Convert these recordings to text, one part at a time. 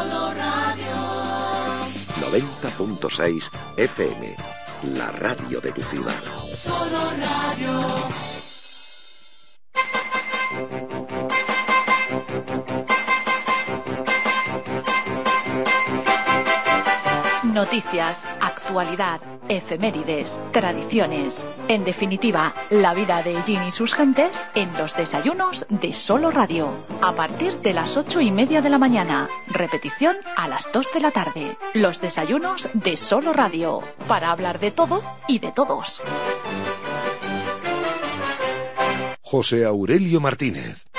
Solo Radio. 90.6 FM, la radio de tu ciudad. Solo Radio. Noticias, actualidad, efemérides, tradiciones. En definitiva, la vida de Jean y sus gentes en los desayunos de Solo Radio. A partir de las ocho y media de la mañana. Repetición a las dos de la tarde. Los desayunos de Solo Radio. Para hablar de todo y de todos. José Aurelio Martínez.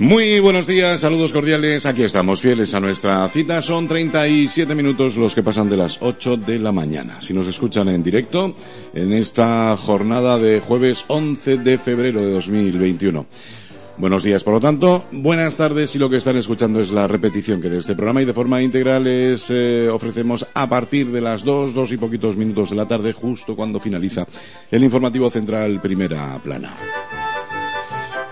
Muy buenos días, saludos cordiales. Aquí estamos, fieles a nuestra cita. Son 37 minutos los que pasan de las 8 de la mañana. Si nos escuchan en directo, en esta jornada de jueves 11 de febrero de 2021. Buenos días, por lo tanto, buenas tardes y lo que están escuchando es la repetición que de este programa y de forma integral les eh, ofrecemos a partir de las dos, dos y poquitos minutos de la tarde, justo cuando finaliza el informativo central primera plana.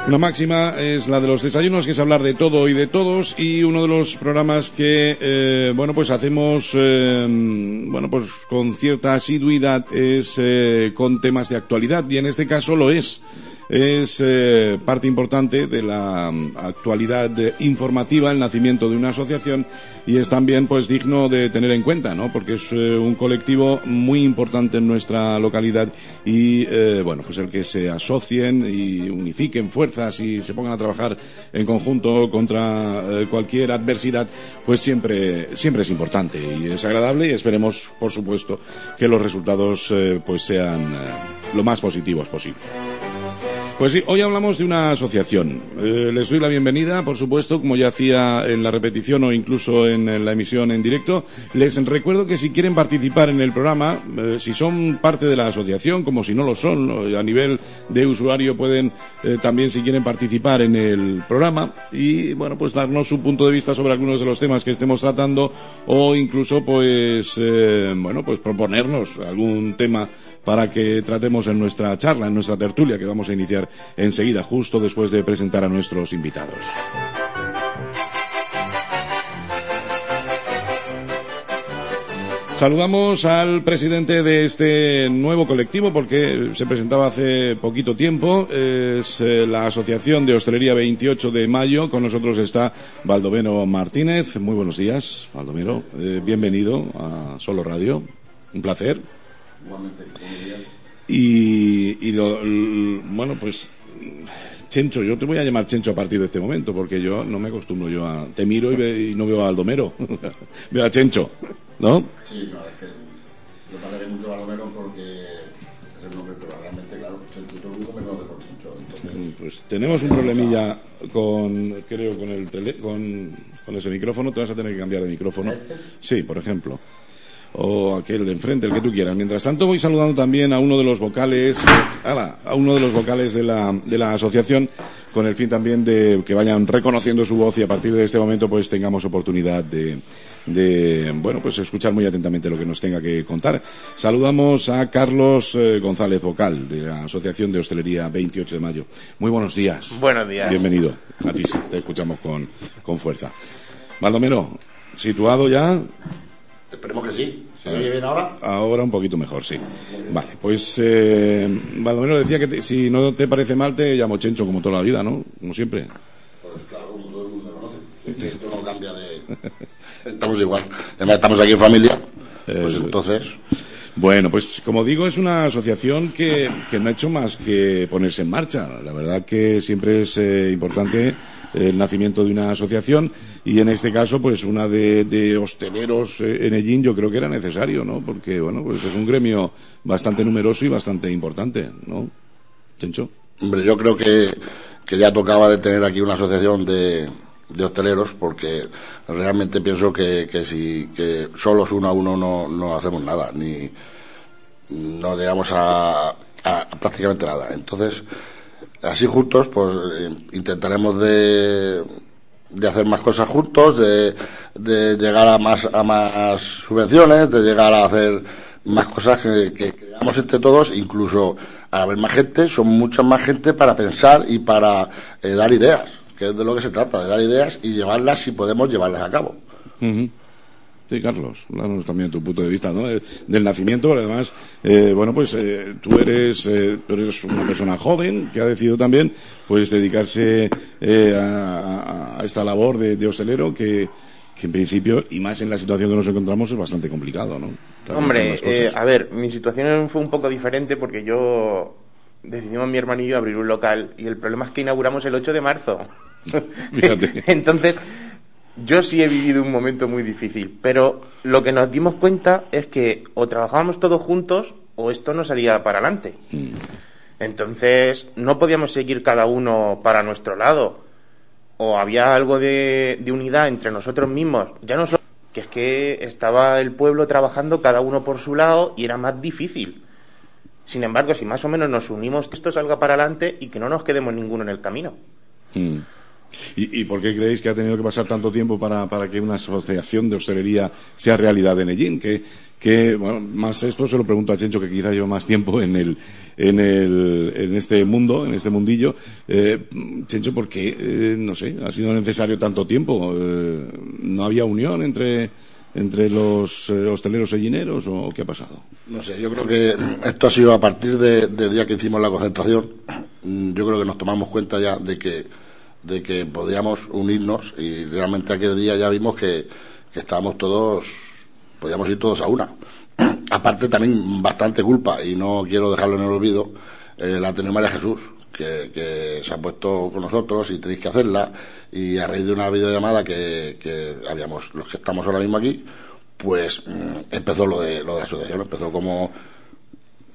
Una máxima es la de los desayunos, que es hablar de todo y de todos, y uno de los programas que, eh, bueno, pues hacemos, eh, bueno, pues con cierta asiduidad es eh, con temas de actualidad, y en este caso lo es es eh, parte importante de la mm, actualidad eh, informativa, el nacimiento de una asociación y es también pues digno de tener en cuenta, ¿no? Porque es eh, un colectivo muy importante en nuestra localidad y bueno, pues el que se asocien y unifiquen fuerzas y se pongan a trabajar en conjunto contra cualquier adversidad, pues siempre siempre es importante y es agradable y esperemos, por supuesto, que los resultados pues sean lo más positivos posible. Pues sí, hoy hablamos de una asociación. Eh, les doy la bienvenida, por supuesto, como ya hacía en la repetición o incluso en, la emisión en directo. Les recuerdo que si quieren participar en el programa, eh, si son parte de la asociación, como si no lo son, a nivel de usuario pueden eh, también, si quieren, participar en el programa y, bueno, pues darnos su punto de vista sobre algunos de los temas que estemos tratando o incluso, pues, bueno, pues proponernos algún tema para que tratemos en nuestra charla, en nuestra tertulia que vamos a iniciar enseguida, justo después de presentar a nuestros invitados. Saludamos al presidente de este nuevo colectivo porque se presentaba hace poquito tiempo. Es eh, la Asociación de Hostelería 28 de Mayo. Con nosotros está Baldomero Martínez. Muy buenos días, Baldomero. Eh, bienvenido a Solo Radio. Un placer. Y, y lo, bueno, pues Chencho, yo te voy a llamar Chencho a partir de este momento, porque yo no me acostumbro yo a... Te miro y, ve- y no veo a Aldomero, veo a Chencho, ¿no? Sí, no, es que yo pagaré mucho Baldomero porque es el nombre, pero realmente, claro, Chencho, todo el mundo me conoce por Chencho. Entonces, Pues tenemos un problemilla con, creo, con el tele, con, con ese micrófono, te vas a tener que cambiar de micrófono. Sí, por ejemplo. O aquel de enfrente, el que tú quieras. Mientras tanto, voy saludando también a uno de los vocales, ala, a uno de los vocales de la, de la asociación, con el fin también de que vayan reconociendo su voz y a partir de este momento, pues tengamos oportunidad de, de bueno, pues escuchar muy atentamente lo que nos tenga que contar. Saludamos a Carlos eh, González, vocal de la Asociación de Hostelería 28 de Mayo. Muy buenos días. Buenos días. Bienvenido. A ti te escuchamos con, con fuerza. Baldomero, situado ya, esperemos que sí. ¿Se oye bien ahora? ahora un poquito mejor, sí. Vale, pues eh, Baldomero decía que te- si no te parece mal te llamo Chencho como toda la vida, ¿no? Como siempre. Pues claro, como todo el mundo me conoce. Esto no cambia de... Estamos igual. Además, estamos aquí en familia. Pues Eh, entonces... Bueno, pues como digo, es una asociación que, que no ha hecho más que ponerse en marcha. La verdad que siempre es eh, importante el nacimiento de una asociación y en este caso, pues una de, de hosteleros eh, en Ellín yo creo que era necesario, ¿no? Porque, bueno, pues es un gremio bastante numeroso y bastante importante, ¿no? Chencho. Hombre, yo creo que, que ya tocaba de tener aquí una asociación de, de hosteleros porque realmente pienso que, que si que solos uno a uno no, no hacemos nada, ni no llegamos a, a- a prácticamente nada. Entonces, así juntos, pues eh, intentaremos de, de hacer más cosas juntos, de, de llegar a más, a más subvenciones, de llegar a hacer más cosas que, que creamos entre todos, incluso al haber más gente, son mucha más gente para pensar y para eh, dar ideas. que es de lo que se trata, de dar ideas y llevarlas si podemos llevarlas a cabo. Sí, Carlos, danos también tu punto de vista ¿no? Eh, del nacimiento, pero además, eh, bueno, pues eh, tú, eres, tú eres una persona joven que ha decidido también pues dedicarse a, esta labor de, hostelero que, que, en principio, y más en la situación que nos encontramos, es bastante complicado, ¿no? Hombre, a ver, mi situación fue un poco diferente porque yo decidimos mi yo abrir un local y el problema es que inauguramos el 8 de marzo. Entonces yo sí he vivido un momento muy difícil, pero lo que nos dimos cuenta es que o trabajábamos todos juntos o esto no salía para adelante. Mm. Entonces no podíamos seguir cada uno para nuestro lado. O había algo de, unidad entre nosotros mismos. Ya no solo que es que estaba el pueblo trabajando cada uno por su lado y era más difícil. Sin embargo, si más o menos nos unimos, que esto salga para adelante y que no nos quedemos ninguno en el camino. Mm. ¿Y, por qué creéis que ha tenido que pasar tanto tiempo para, que una asociación de hostelería sea realidad en Ellín? Que, bueno, más esto se lo pregunto a Chencho, que quizás lleva más tiempo en, el, en, el, en este mundo, en este mundillo. Eh, Chencho, ¿por qué, eh, no sé, ha sido necesario tanto tiempo? Eh, ¿No había unión entre, entre los hosteleros ellineros o qué ha pasado? No sé, yo creo que esto ha sido a partir del día que hicimos la concentración. Yo creo que nos tomamos cuenta ya de que de que podíamos unirnos y realmente aquel día ya vimos que, estábamos todos, podíamos ir todos a una. Aparte también bastante culpa, y no quiero dejarlo en el olvido, eh, la tenía María Jesús, que, se ha puesto con nosotros y tenéis que hacerla, y a raíz de una videollamada que, que habíamos, los que estamos ahora mismo aquí, pues mm, empezó lo de, lo de la asociación, empezó como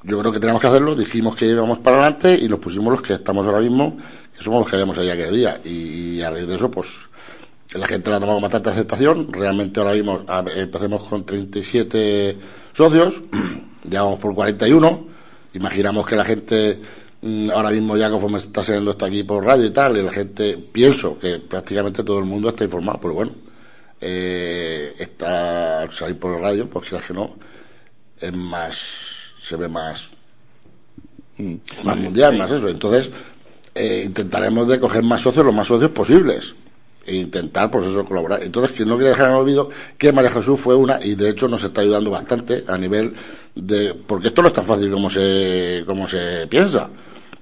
yo creo que teníamos que hacerlo, dijimos que íbamos para adelante y nos pusimos los que estamos ahora mismo que somos los que habíamos allá aquel día. Y, a raíz de eso, pues la gente la ha tomado con bastante aceptación. Realmente ahora mismo empecemos con 37 socios, ya vamos por 41. Imaginamos que la gente mm, ahora mismo ya conforme está haciendo esto aquí por radio y tal, y la gente, pienso que prácticamente todo el mundo está informado, pero bueno, eh, está salir por la radio, pues quieras que no, es más, se ve más, mm. más mundial, más eso. Entonces, eh, intentaremos de coger más socios, los más socios posibles. E intentar, pues eso, colaborar. Entonces, que no quiero dejar en olvido que María Jesús fue una, y de hecho nos está ayudando bastante a nivel de, porque esto no es tan fácil como se, como se piensa.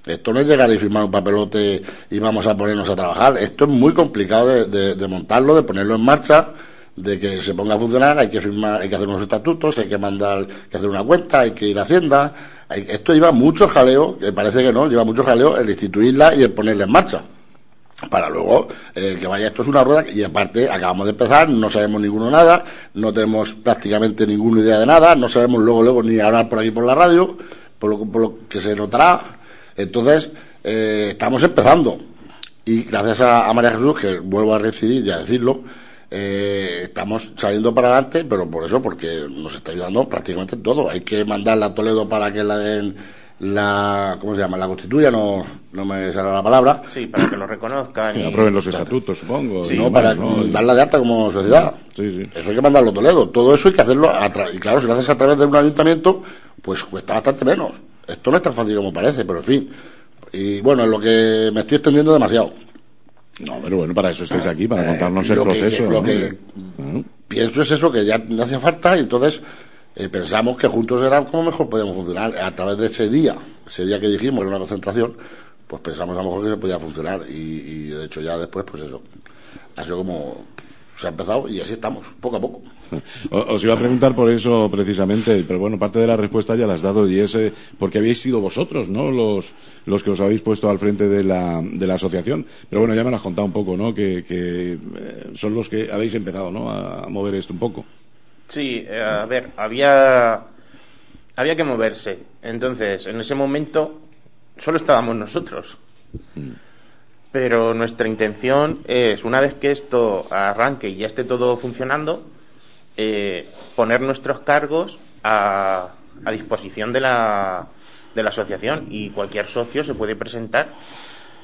Esto no es llegar y firmar un papelote y vamos a ponernos a trabajar. Esto es muy complicado de, de, montarlo, de ponerlo en marcha, de que se ponga a funcionar. Hay que firmar, hay que hacer unos estatutos, hay que mandar, hay que hacer una cuenta, hay que ir a Hacienda, esto lleva mucho jaleo, que parece que no, lleva mucho jaleo el instituirla y el ponerla en marcha. Para luego eh, que vaya, esto es una rueda y aparte acabamos de empezar, no sabemos ninguno nada, no tenemos prácticamente ninguna idea de nada, no sabemos luego, luego ni hablar por aquí por la radio, por lo, por lo que se notará. Entonces, eh, estamos empezando. Y gracias a, María Jesús, que vuelvo a decidir y a decirlo, eh, estamos saliendo para adelante, pero por eso, porque nos está ayudando prácticamente todo. Hay que mandarla a Toledo para que la den la, ¿cómo se llama? La constituya, no, no me sale la palabra. Sí, para que lo reconozcan. Y aprueben los estatutos, supongo. Sí, no, para darla de alta como sociedad. Sí, sí. Eso hay que mandarlo a Toledo. Todo eso hay que hacerlo, a y claro, si lo haces a través de un ayuntamiento, pues cuesta bastante menos. Esto no es tan fácil como parece, pero en fin. Y bueno, es lo que me estoy extendiendo demasiado. No, pero bueno, para eso estáis aquí, para contarnos el proceso. lo que pienso es eso, que ya no hace falta, y entonces eh, pensamos que juntos era como mejor podíamos funcionar. A través de ese día, ese día que dijimos, era una concentración, pues pensamos a lo mejor que se podía funcionar. Y, y de hecho ya después, pues eso. Ha sido como se ha empezado y así estamos, poco a poco. Os iba a preguntar por eso precisamente, pero bueno, parte de la respuesta ya la has dado y es eh, porque habéis sido vosotros, ¿no? Los, los que os habéis puesto al frente de la, de la asociación. Pero bueno, ya me lo has contado un poco, ¿no? Que, que eh, son los que habéis empezado, ¿no? A, mover esto un poco. Sí, eh, a ver, había, había que moverse. Entonces, en ese momento solo estábamos nosotros. Pero nuestra intención es, una vez que esto arranque y ya esté todo funcionando, eh, poner nuestros cargos a, disposición de la, de la asociación y cualquier socio se puede presentar.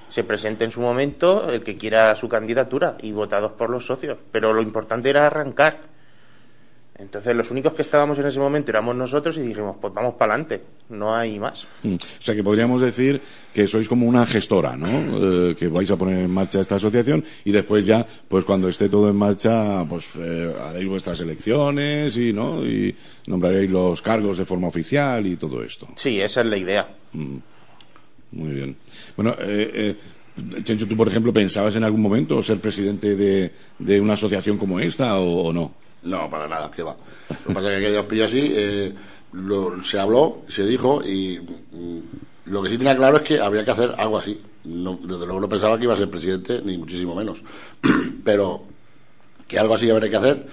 Se presente en su momento el que quiera su candidatura y votados por los socios. Pero lo importante era arrancar. Entonces los únicos que estábamos en ese momento éramos nosotros y dijimos, pues vamos para adelante, no hay más. Mm. O sea que podríamos decir que sois como una gestora, ¿no? Eh, que vais a poner en marcha esta asociación y después ya, pues cuando esté todo en marcha, pues eh, haréis vuestras elecciones y, ¿no? Y nombraréis los cargos de forma oficial y todo esto. Sí, esa es la idea. Mm. Muy bien. Bueno, eh, Chencho, ¿tú, por ejemplo, pensabas en algún momento ser presidente de, una asociación como esta o no? No, para nada, que va. Lo que pasa es que aquellos pillos así, eh, se habló, se dijo y mm, lo que sí tenía claro es que había que hacer algo así. desde luego no pensaba que iba a ser presidente, ni muchísimo menos. Pero que algo así habría que hacer,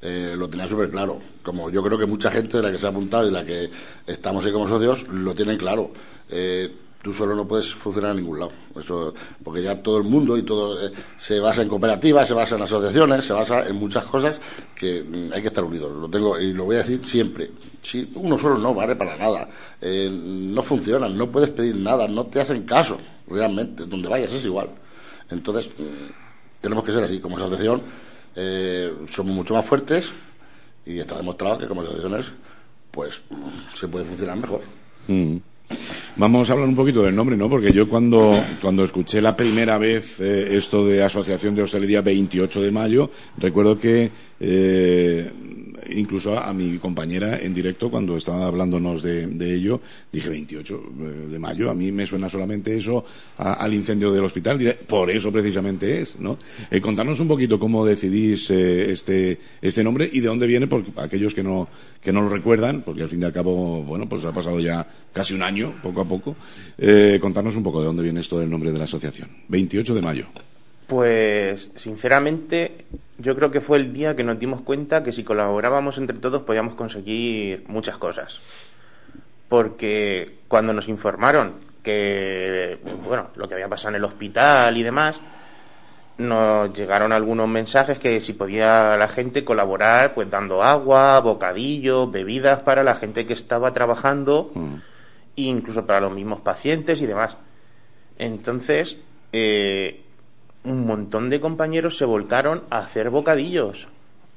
eh, lo tenía súper claro. Como yo creo que mucha gente de la que se ha apuntado y la que estamos ahí como socios lo tienen claro. Eh, tú solo no puedes funcionar en ningún lado. Eso, porque ya todo el mundo y todo eh, se basa en cooperativas, se basa en asociaciones, se basa en muchas cosas que mm, hay que estar unidos. Lo tengo y lo voy a decir siempre. Si uno solo no vale para nada, eh, no funciona, no puedes pedir nada, no te hacen caso, realmente. Donde vayas es igual. Entonces, mm, tenemos que ser así. Como asociación, eh, somos mucho más fuertes y está demostrado que como asociaciones, pues mm, se puede funcionar mejor. Vamos a hablar un poquito del nombre, ¿no? Porque yo cuando, cuando escuché la primera vez eh, esto de Asociación de Hostelería 28 de mayo, recuerdo que eh, incluso a, mi compañera en directo, cuando estaba hablándonos de, ello, dije 28 eh, de mayo, a mí me suena solamente eso al incendio del hospital, por eso precisamente es, ¿no? Eh, contarnos un poquito cómo decidís eh, este, este nombre y de dónde viene, porque aquellos que no, que no lo recuerdan, porque al fin y al cabo, bueno, pues ha pasado ya casi un año, poco a poco, contarnos un poco de dónde viene esto del nombre de la asociación. 28 de mayo. Pues, sinceramente, yo creo que fue el día que nos dimos cuenta que si colaborábamos entre todos podíamos conseguir muchas cosas. Porque cuando nos informaron que, bueno, lo que había pasado en el hospital y demás, nos llegaron algunos mensajes que si podía la gente colaborar, pues dando agua, bocadillos, bebidas para la gente que estaba trabajando, mm. e incluso para los mismos pacientes y demás. Entonces, eh, un montón de compañeros se volcaron a hacer bocadillos.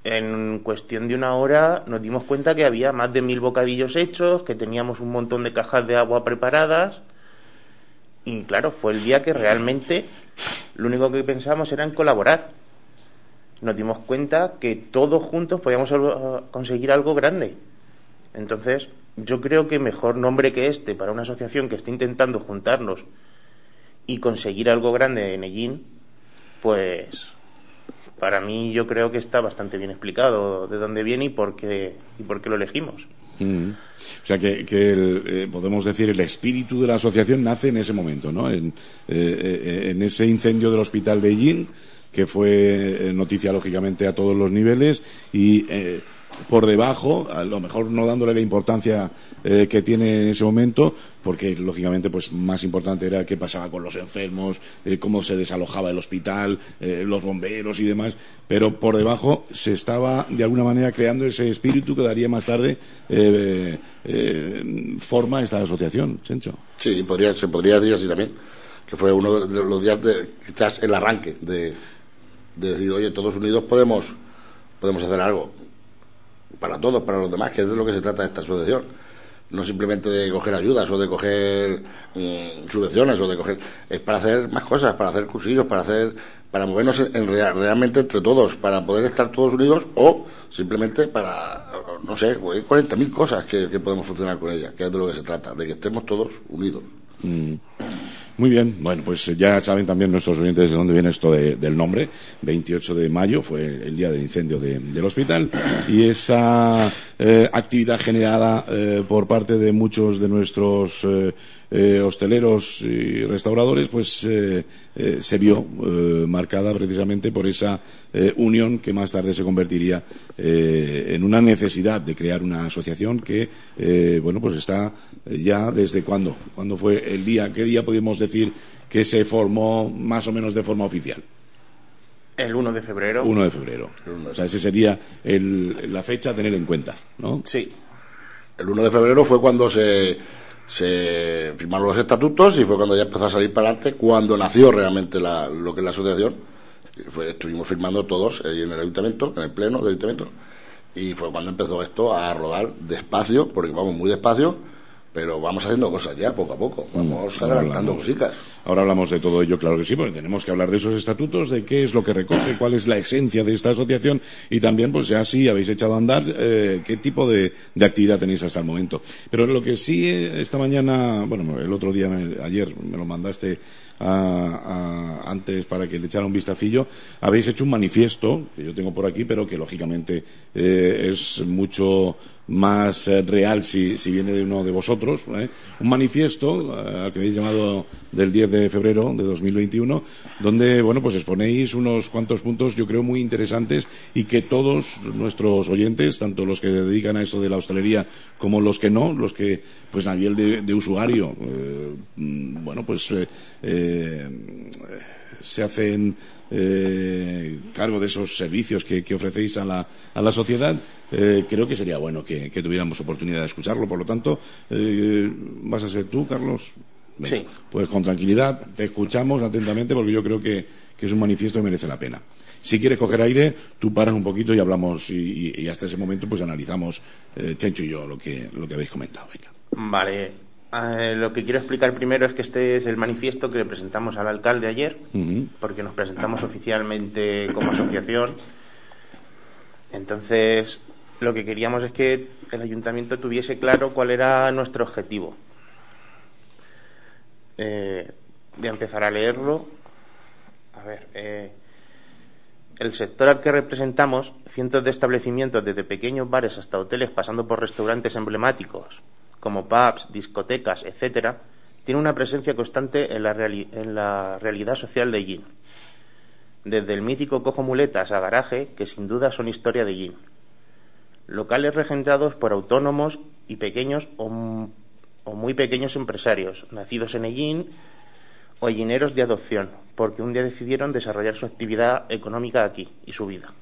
En cuestión de una hora nos dimos cuenta que había más de mil bocadillos hechos, que teníamos un montón de cajas de agua preparadas. Y claro, fue el día que realmente lo único que pensamos era en colaborar. Nos dimos cuenta que todos juntos podíamos conseguir algo grande. Entonces, yo creo que mejor nombre que este para una asociación que está intentando juntarnos y conseguir algo grande en Ellín pues para mí yo creo que está bastante bien explicado de dónde viene y por qué, y por qué lo elegimos. Mm. O sea que, eh, podemos decir el espíritu de la asociación nace en ese momento, ¿no? En, eh, eh, en ese incendio del hospital de Yin, que fue noticia lógicamente a todos los niveles y por debajo, a lo mejor no dándole la importancia eh, que tiene en ese momento, porque lógicamente pues más importante era qué pasaba con los enfermos, eh, cómo se desalojaba el hospital, eh, los bomberos y demás, pero por debajo se estaba de alguna manera creando ese espíritu que daría más tarde forma a esta asociación, Chencho. Sí, podría, se podría decir así también, que fue uno de los días de quizás el arranque de, de decir, oye, todos unidos podemos podemos hacer algo para todos, para los demás, que es de lo que se trata esta asociación. No simplemente de coger ayudas o de coger mm, subvenciones o de coger. Es para hacer más cosas, para hacer cursillos, para hacer. para movernos en realmente entre todos, para poder estar todos unidos o simplemente para. no sé, 40.000 cosas que, podemos funcionar con ellas, que es de lo que se trata, de que estemos todos unidos. Mm. Muy bien, bueno, pues ya saben también nuestros oyentes de dónde viene esto del nombre. 28 de mayo fue el día del incendio del hospital y esa eh, actividad generada eh, por parte de muchos de nuestros eh, hosteleros y restauradores, pues se vio marcada precisamente por esa unión que más tarde se convertiría en una necesidad de crear una asociación que, bueno, pues está ya desde cuándo, cuándo fue el día, qué día podemos decir que se formó más o menos de forma oficial. El 1 de febrero. 1 de febrero. O sea, esa sería la fecha a tener en cuenta, ¿no? Sí. El 1 de febrero fue cuando se, se firmaron los estatutos y fue cuando ya empezó a salir para adelante, cuando nació realmente lo que es la asociación. estuvimos firmando todos en el ayuntamiento, en el pleno del ayuntamiento, Y fue cuando empezó esto a rodar despacio, porque vamos muy despacio, pero vamos haciendo cosas ya poco a poco, mm, vamos adelantando cositas. Ahora hablamos de todo ello, claro que sí, porque tenemos que hablar de esos estatutos, de qué es lo que recoge, cuál es la esencia de esta asociación y también, pues ya sí habéis echado a andar, eh, qué tipo de, actividad tenéis hasta el momento. Pero lo que sí, eh, esta mañana, bueno, el otro día, ayer me lo mandaste antes para que le echara un vistacillo, habéis hecho un manifiesto, que yo tengo por aquí, pero que lógicamente eh, es mucho más eh, real si, viene de uno de vosotros. ¿eh? Un manifiesto eh, al que habéis llamado del 10 de febrero de 2021, donde bueno pues exponéis unos cuantos puntos yo creo muy interesantes y que todos nuestros oyentes, tanto los que se dedican a esto de la hostelería como los que no, los que pues a nivel de, usuario, mm, bueno pues se hacen eh, cargo de esos servicios que, ofrecéis a la, a la sociedad, eh, creo que sería bueno que, tuviéramos oportunidad de escucharlo. Por lo tanto, eh, ¿vas a ser tú, Carlos? sí. Pues con tranquilidad, te escuchamos atentamente porque yo creo que, es un manifiesto que merece la pena. Si quieres coger aire, tú paras un poquito y hablamos y, hasta ese momento pues analizamos, Chencho y yo, lo que, lo que habéis comentado. Vale, eh, lo que quiero explicar primero es que este es el manifiesto que le presentamos al alcalde ayer, porque nos presentamos oficialmente como asociación. Entonces, lo que queríamos es que el ayuntamiento tuviese claro cuál era nuestro objetivo. Eh, voy a empezar a leerlo. A ver, eh, el sector al que representamos, cientos de establecimientos, desde pequeños bares hasta hoteles, pasando por restaurantes emblemáticos, como pubs, discotecas, etcétera, tiene una presencia constante en la, realidad social de Yin. Desde el mítico cojo muletas a garaje, que sin duda son historia de Yin. Locales regentados por autónomos y pequeños o, muy pequeños empresarios, nacidos en Yin o yineros de adopción, porque un día decidieron desarrollar su actividad económica aquí y su vida.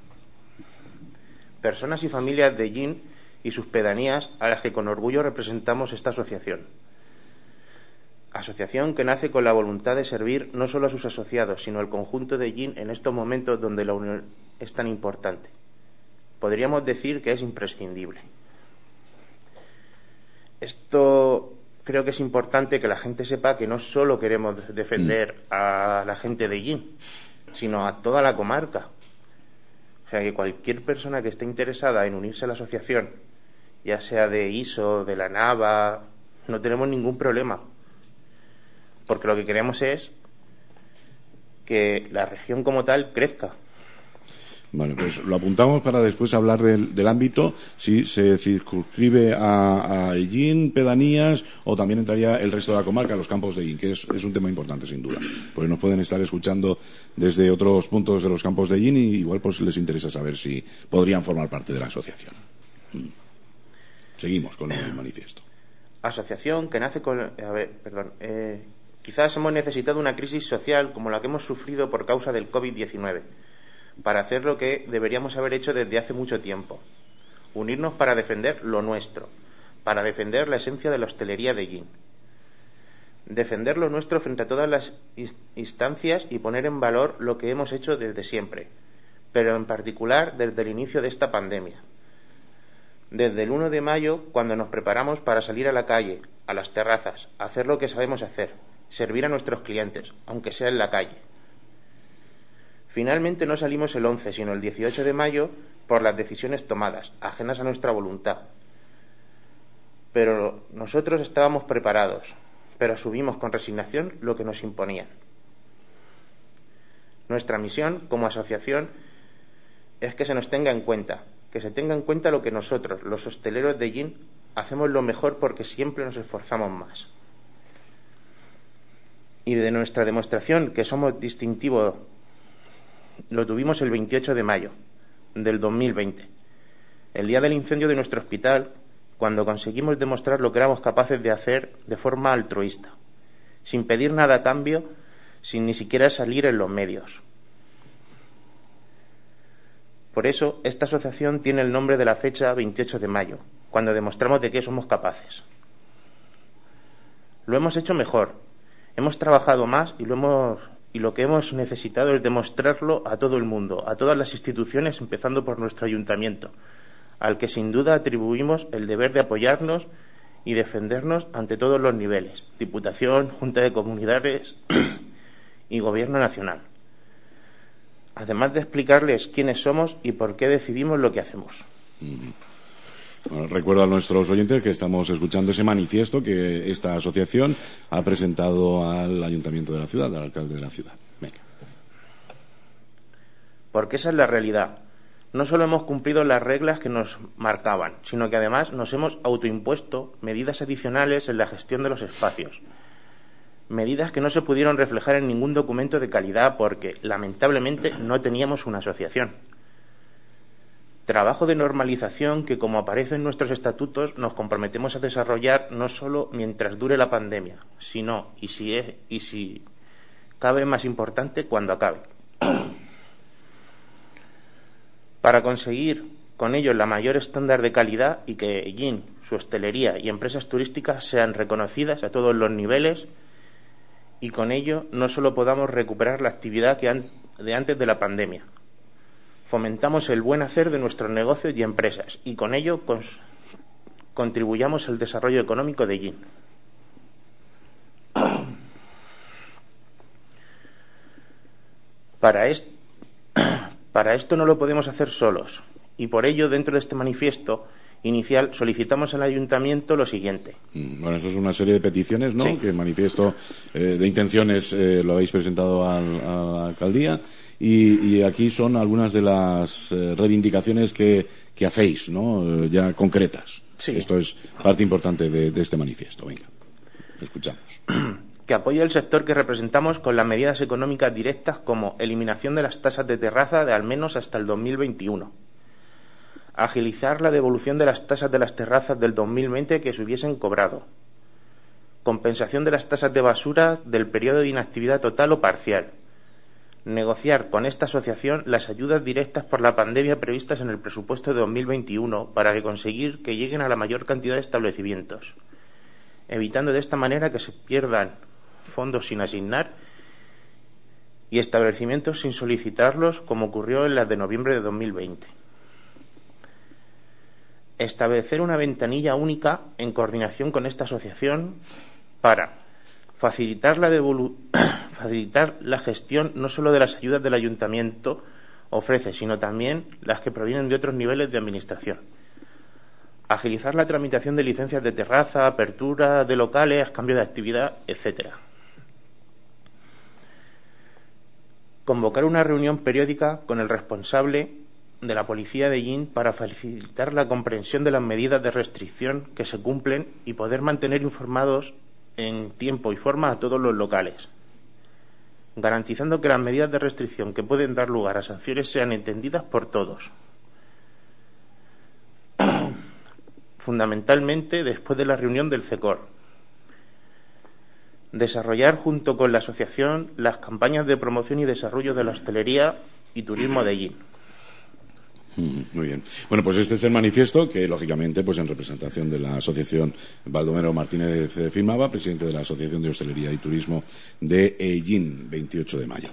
Personas y familias de Yin y sus pedanías a las que con orgullo representamos esta asociación. Asociación que nace con la voluntad de servir no solo a sus asociados, sino al conjunto de Yin en estos momentos donde la unión es tan importante. Podríamos decir que es imprescindible. Esto creo que es importante que la gente sepa que no solo queremos defender mm. a la gente de Yin, sino a toda la comarca. O sea, que cualquier persona que esté interesada en unirse a la asociación ya sea de ISO, de la NAVA, no tenemos ningún problema. Porque lo que queremos es que la región como tal crezca. Bueno, pues lo apuntamos para después hablar del, ámbito, si se circunscribe a, a pedanías, o también entraría el resto de la comarca, los campos de Ellín, que es, un tema importante sin duda. Porque nos pueden estar escuchando desde otros puntos de los campos de Ellín y igual pues les interesa saber si podrían formar parte de la asociación. Seguimos con el manifiesto. Asociación que nace con. A ver, perdón. Eh, quizás hemos necesitado una crisis social como la que hemos sufrido por causa del COVID-19 para hacer lo que deberíamos haber hecho desde hace mucho tiempo. Unirnos para defender lo nuestro, para defender la esencia de la hostelería de Yin. Defender lo nuestro frente a todas las instancias y poner en valor lo que hemos hecho desde siempre, pero en particular desde el inicio de esta pandemia desde el 1 de mayo, cuando nos preparamos para salir a la calle, a las terrazas, hacer lo que sabemos hacer, servir a nuestros clientes, aunque sea en la calle. Finalmente no salimos el 11, sino el 18 de mayo por las decisiones tomadas, ajenas a nuestra voluntad. Pero nosotros estábamos preparados, pero asumimos con resignación lo que nos imponían. Nuestra misión como asociación es que se nos tenga en cuenta, que se tenga en cuenta lo que nosotros, los hosteleros de Yin, hacemos lo mejor porque siempre nos esforzamos más. Y de nuestra demostración que somos distintivos, lo tuvimos el 28 de mayo del 2020, el día del incendio de nuestro hospital, cuando conseguimos demostrar lo que éramos capaces de hacer de forma altruista, sin pedir nada a cambio, sin ni siquiera salir en los medios. Por eso, esta asociación tiene el nombre de la fecha 28 de mayo, cuando demostramos de qué somos capaces. Lo hemos hecho mejor, hemos trabajado más y lo, y lo que hemos necesitado es demostrarlo a todo el mundo, a todas las instituciones, empezando por nuestro ayuntamiento, al que sin duda atribuimos el deber de apoyarnos y defendernos ante todos los niveles, Diputación, Junta de Comunidades y Gobierno Nacional. Además de explicarles quiénes somos y por qué decidimos lo que hacemos. recuerdo a nuestros oyentes que estamos escuchando ese manifiesto que esta asociación ha presentado al Ayuntamiento de la ciudad, al alcalde de la ciudad. Venga. Porque esa es la realidad no solo hemos cumplido las reglas que nos marcaban, sino que además nos hemos autoimpuesto medidas adicionales en la gestión de los espacios. Medidas que no se pudieron reflejar en ningún documento de calidad porque, lamentablemente, no teníamos una asociación. Trabajo de normalización que, como aparece en nuestros estatutos, nos comprometemos a desarrollar no solo mientras dure la pandemia, sino, y si, y si cabe más importante, cuando acabe para conseguir con ello la mayor estándar de calidad y que GIN, su hostelería y empresas turísticas sean reconocidas a todos los niveles y con ello no solo podamos recuperar la actividad que de antes de la pandemia. Fomentamos el buen hacer de nuestros negocios y empresas y con ello contribuyamos al desarrollo económico de esto para esto no lo podemos hacer solos y por ello, dentro de este manifiesto inicial, solicitamos al ayuntamiento lo siguiente. Mm, bueno, esto es una serie de peticiones, ¿no? Que el manifiesto eh, de intenciones eh, lo habéis presentado a la alcaldía y, aquí son algunas de las eh, reivindicaciones que, hacéis, ¿no? ya concretas. Esto es parte importante de, de este manifiesto. Venga, escuchamos. que apoye el sector que representamos con las medidas económicas directas como eliminación de las tasas de terraza de al menos hasta el 2021, agilizar la devolución de las tasas de las terrazas del 2020 que se hubiesen cobrado, compensación de las tasas de basura del periodo de inactividad total o parcial, negociar con esta asociación las ayudas directas por la pandemia previstas en el presupuesto de 2021 para conseguir que lleguen a la mayor cantidad de establecimientos, evitando de esta manera que se pierdan fondos sin asignar y establecimientos sin solicitarlos, como ocurrió en las de noviembre de 2020. Establecer una ventanilla única en coordinación con esta asociación para facilitar la, gestión no solo de las ayudas del ayuntamiento ofrece, sino también las que provienen de otros niveles de administración agilizar la tramitación de licencias de terraza, apertura de locales, cambio de actividad, etcétera. convocar una reunión periódica con el responsable de la policía de Yin para facilitar la comprensión de las medidas de restricción que se cumplen y poder mantener informados en tiempo y forma a todos los locales, garantizando que las medidas de restricción que pueden dar lugar a sanciones sean entendidas por todos. Fundamentalmente después de la reunión del CECOR, desarrollar junto con la asociación las campañas de promoción y desarrollo de la hostelería y turismo de allí. Mm, muy bien. Bueno, pues este es el manifiesto que, lógicamente, pues en representación de la Asociación Baldomero Martínez firmaba, presidente de la Asociación de Hostelería y Turismo de Ellín, 28 de mayo.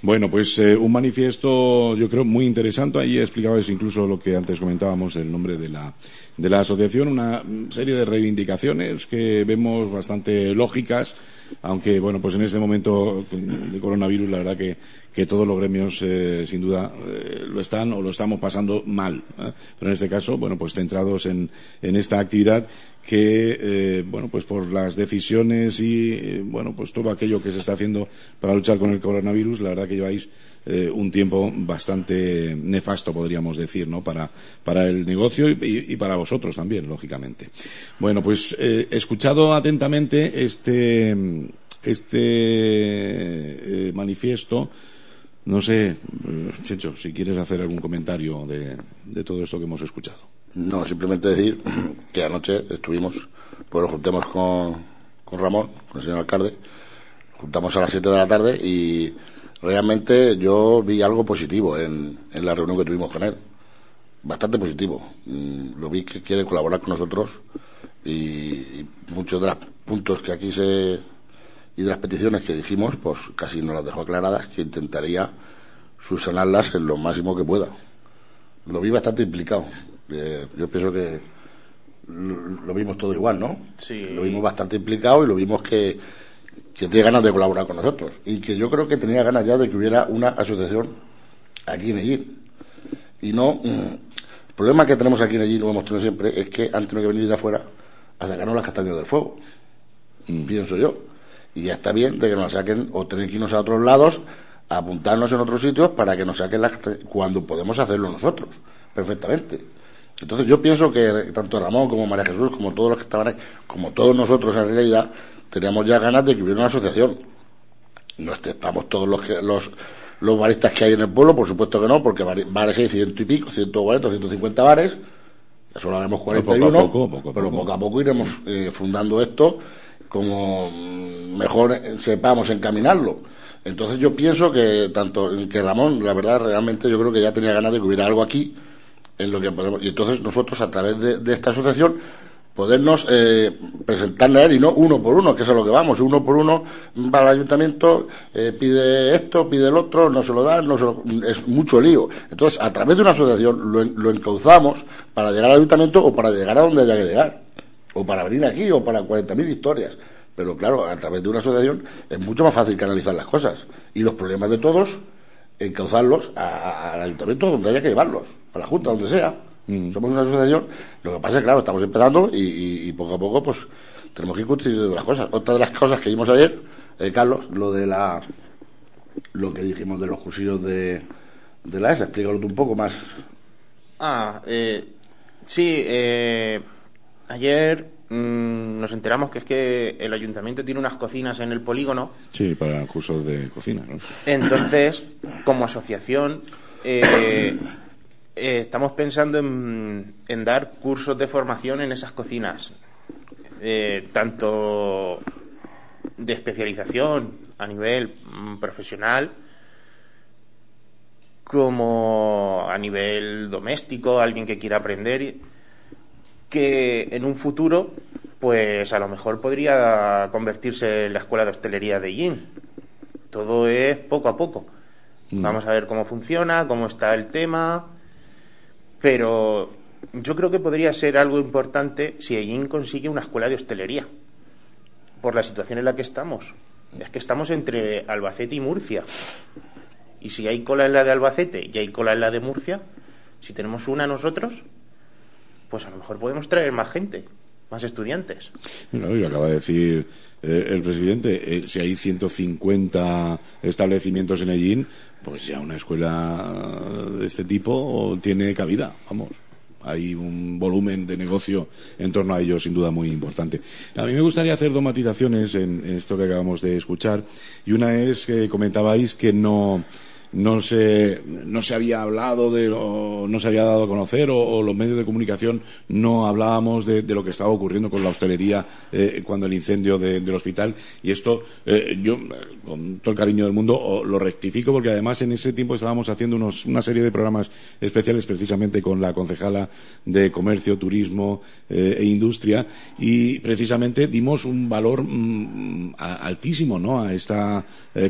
Bueno, pues eh, un manifiesto, yo creo, muy interesante. Ahí explicabais incluso lo que antes comentábamos, el nombre de la de la asociación una serie de reivindicaciones que vemos bastante lógicas, aunque bueno, pues en este momento de coronavirus la verdad que, que todos los gremios eh, sin duda eh, lo están o lo estamos pasando mal. ¿eh? Pero en este caso, bueno, pues centrados en, en esta actividad que, bueno, pues por las decisiones y, bueno, pues todo aquello que se está haciendo para luchar con el coronavirus, la verdad que lleváis eh, un tiempo bastante nefasto, podríamos decir, ¿no? Para, para el negocio y, para vosotros también, lógicamente. Bueno, pues eh, escuchado atentamente este, este eh, manifiesto, no sé, Checho, si quieres hacer algún comentario de, de todo esto que hemos escuchado. No, simplemente decir que anoche estuvimos, pues nos juntemos con, con Ramón, con el señor alcalde, juntamos a las 7 de la tarde y realmente yo vi algo positivo en, la reunión que tuvimos con él. Bastante positivo. Mm, lo vi que quiere colaborar con nosotros y, muchos de los puntos que aquí se y de las peticiones que dijimos, pues casi nos las dejó aclaradas que intentaría subsanarlas en lo máximo que pueda. lo vi bastante implicado. Eh, yo pienso que lo, vimos todo igual, ¿no? Sí. Lo vimos bastante implicado y lo vimos que, que tiene ganas de colaborar con nosotros. Y que yo creo que tenía ganas ya de que hubiera una asociación aquí en Ellín. Y no. Mm, el problema que tenemos aquí en Ellín, lo hemos tenido siempre, es que han tenido que venir de afuera a sacarnos las castañas del fuego. Mm. Pienso yo. Y ya está bien de que nos saquen o tener que irnos a otros lados a apuntarnos en otros sitios para que nos saquen las cuando podemos hacerlo nosotros perfectamente. Entonces yo pienso que tanto Ramón como María Jesús, como todos los que estaban ahí, como todos nosotros en realidad, teníamos ya ganas de que hubiera una asociación. No estamos todos los que, los, los baristas que hay en el pueblo, por supuesto que no, porque bares hay ciento y pico, 140, 150 bares, ya solo haremos 41, poco a poco, pero poco a poco iremos eh, fundando esto como mejor sepamos encaminarlo. Entonces yo pienso que tanto que Ramón, la verdad, realmente yo creo que ya tenía ganas de que hubiera algo aquí en lo que podemos. Y entonces nosotros a través de, esta asociación podernos eh, presentarle a él y no uno por uno, que es a lo que vamos. Uno por uno va al ayuntamiento, eh, pide esto, pide el otro, no se lo dan, no es mucho lío. Entonces, a través de una asociación lo, lo encauzamos para llegar al ayuntamiento o para llegar a donde haya que llegar o para venir aquí, o para 40.000 historias. Pero claro, a través de una asociación es mucho más fácil canalizar las cosas. Y los problemas de todos, encauzarlos al ayuntamiento donde haya que llevarlos, a la Junta, donde sea. Mm. Somos una asociación. Lo que pasa es que, claro, estamos empezando y, poco a poco, pues, tenemos que ir construyendo las cosas. Otra de las cosas que vimos ayer, eh, Carlos, lo de la. Lo que dijimos de los cursillos de, de la ESA, explícalo tú un poco más. Ah, eh, sí, eh Ayer mm, nos enteramos que es que el ayuntamiento tiene unas cocinas en el polígono. Sí, para cursos de cocina. ¿no? Entonces, como asociación, eh, eh, estamos pensando en, dar cursos de formación en esas cocinas, eh, tanto de especialización a nivel mm, profesional como a nivel doméstico, alguien que quiera aprender que en un futuro, pues a lo mejor podría convertirse en la escuela de hostelería de Yin. Todo es poco a poco. Mm. Vamos a ver cómo funciona, cómo está el tema, pero yo creo que podría ser algo importante si Yin consigue una escuela de hostelería, por la situación en la que estamos. Es que estamos entre Albacete y Murcia. Y si hay cola en la de Albacete y hay cola en la de Murcia, si tenemos una nosotros, pues a lo mejor podemos traer más gente, más estudiantes. acaba de decir eh, el presidente, eh, si hay 150 establecimientos en Ellín, pues ya una escuela de este tipo tiene cabida, vamos. Hay un volumen de negocio en torno a ello, sin duda, muy importante. A mí me gustaría hacer dos matizaciones en esto que acabamos de escuchar. Y una es que comentabais que no, no se, no se había hablado de no se había dado a conocer o, los medios de comunicación no hablábamos de, lo que estaba ocurriendo con la hostelería eh, cuando el incendio del hospital y esto eh, yo con todo el cariño del mundo lo rectifico porque además en ese tiempo estábamos haciendo unos, una serie de programas especiales precisamente con la concejala de comercio, turismo eh, e industria y precisamente dimos un valor mm, altísimo ¿no? a esta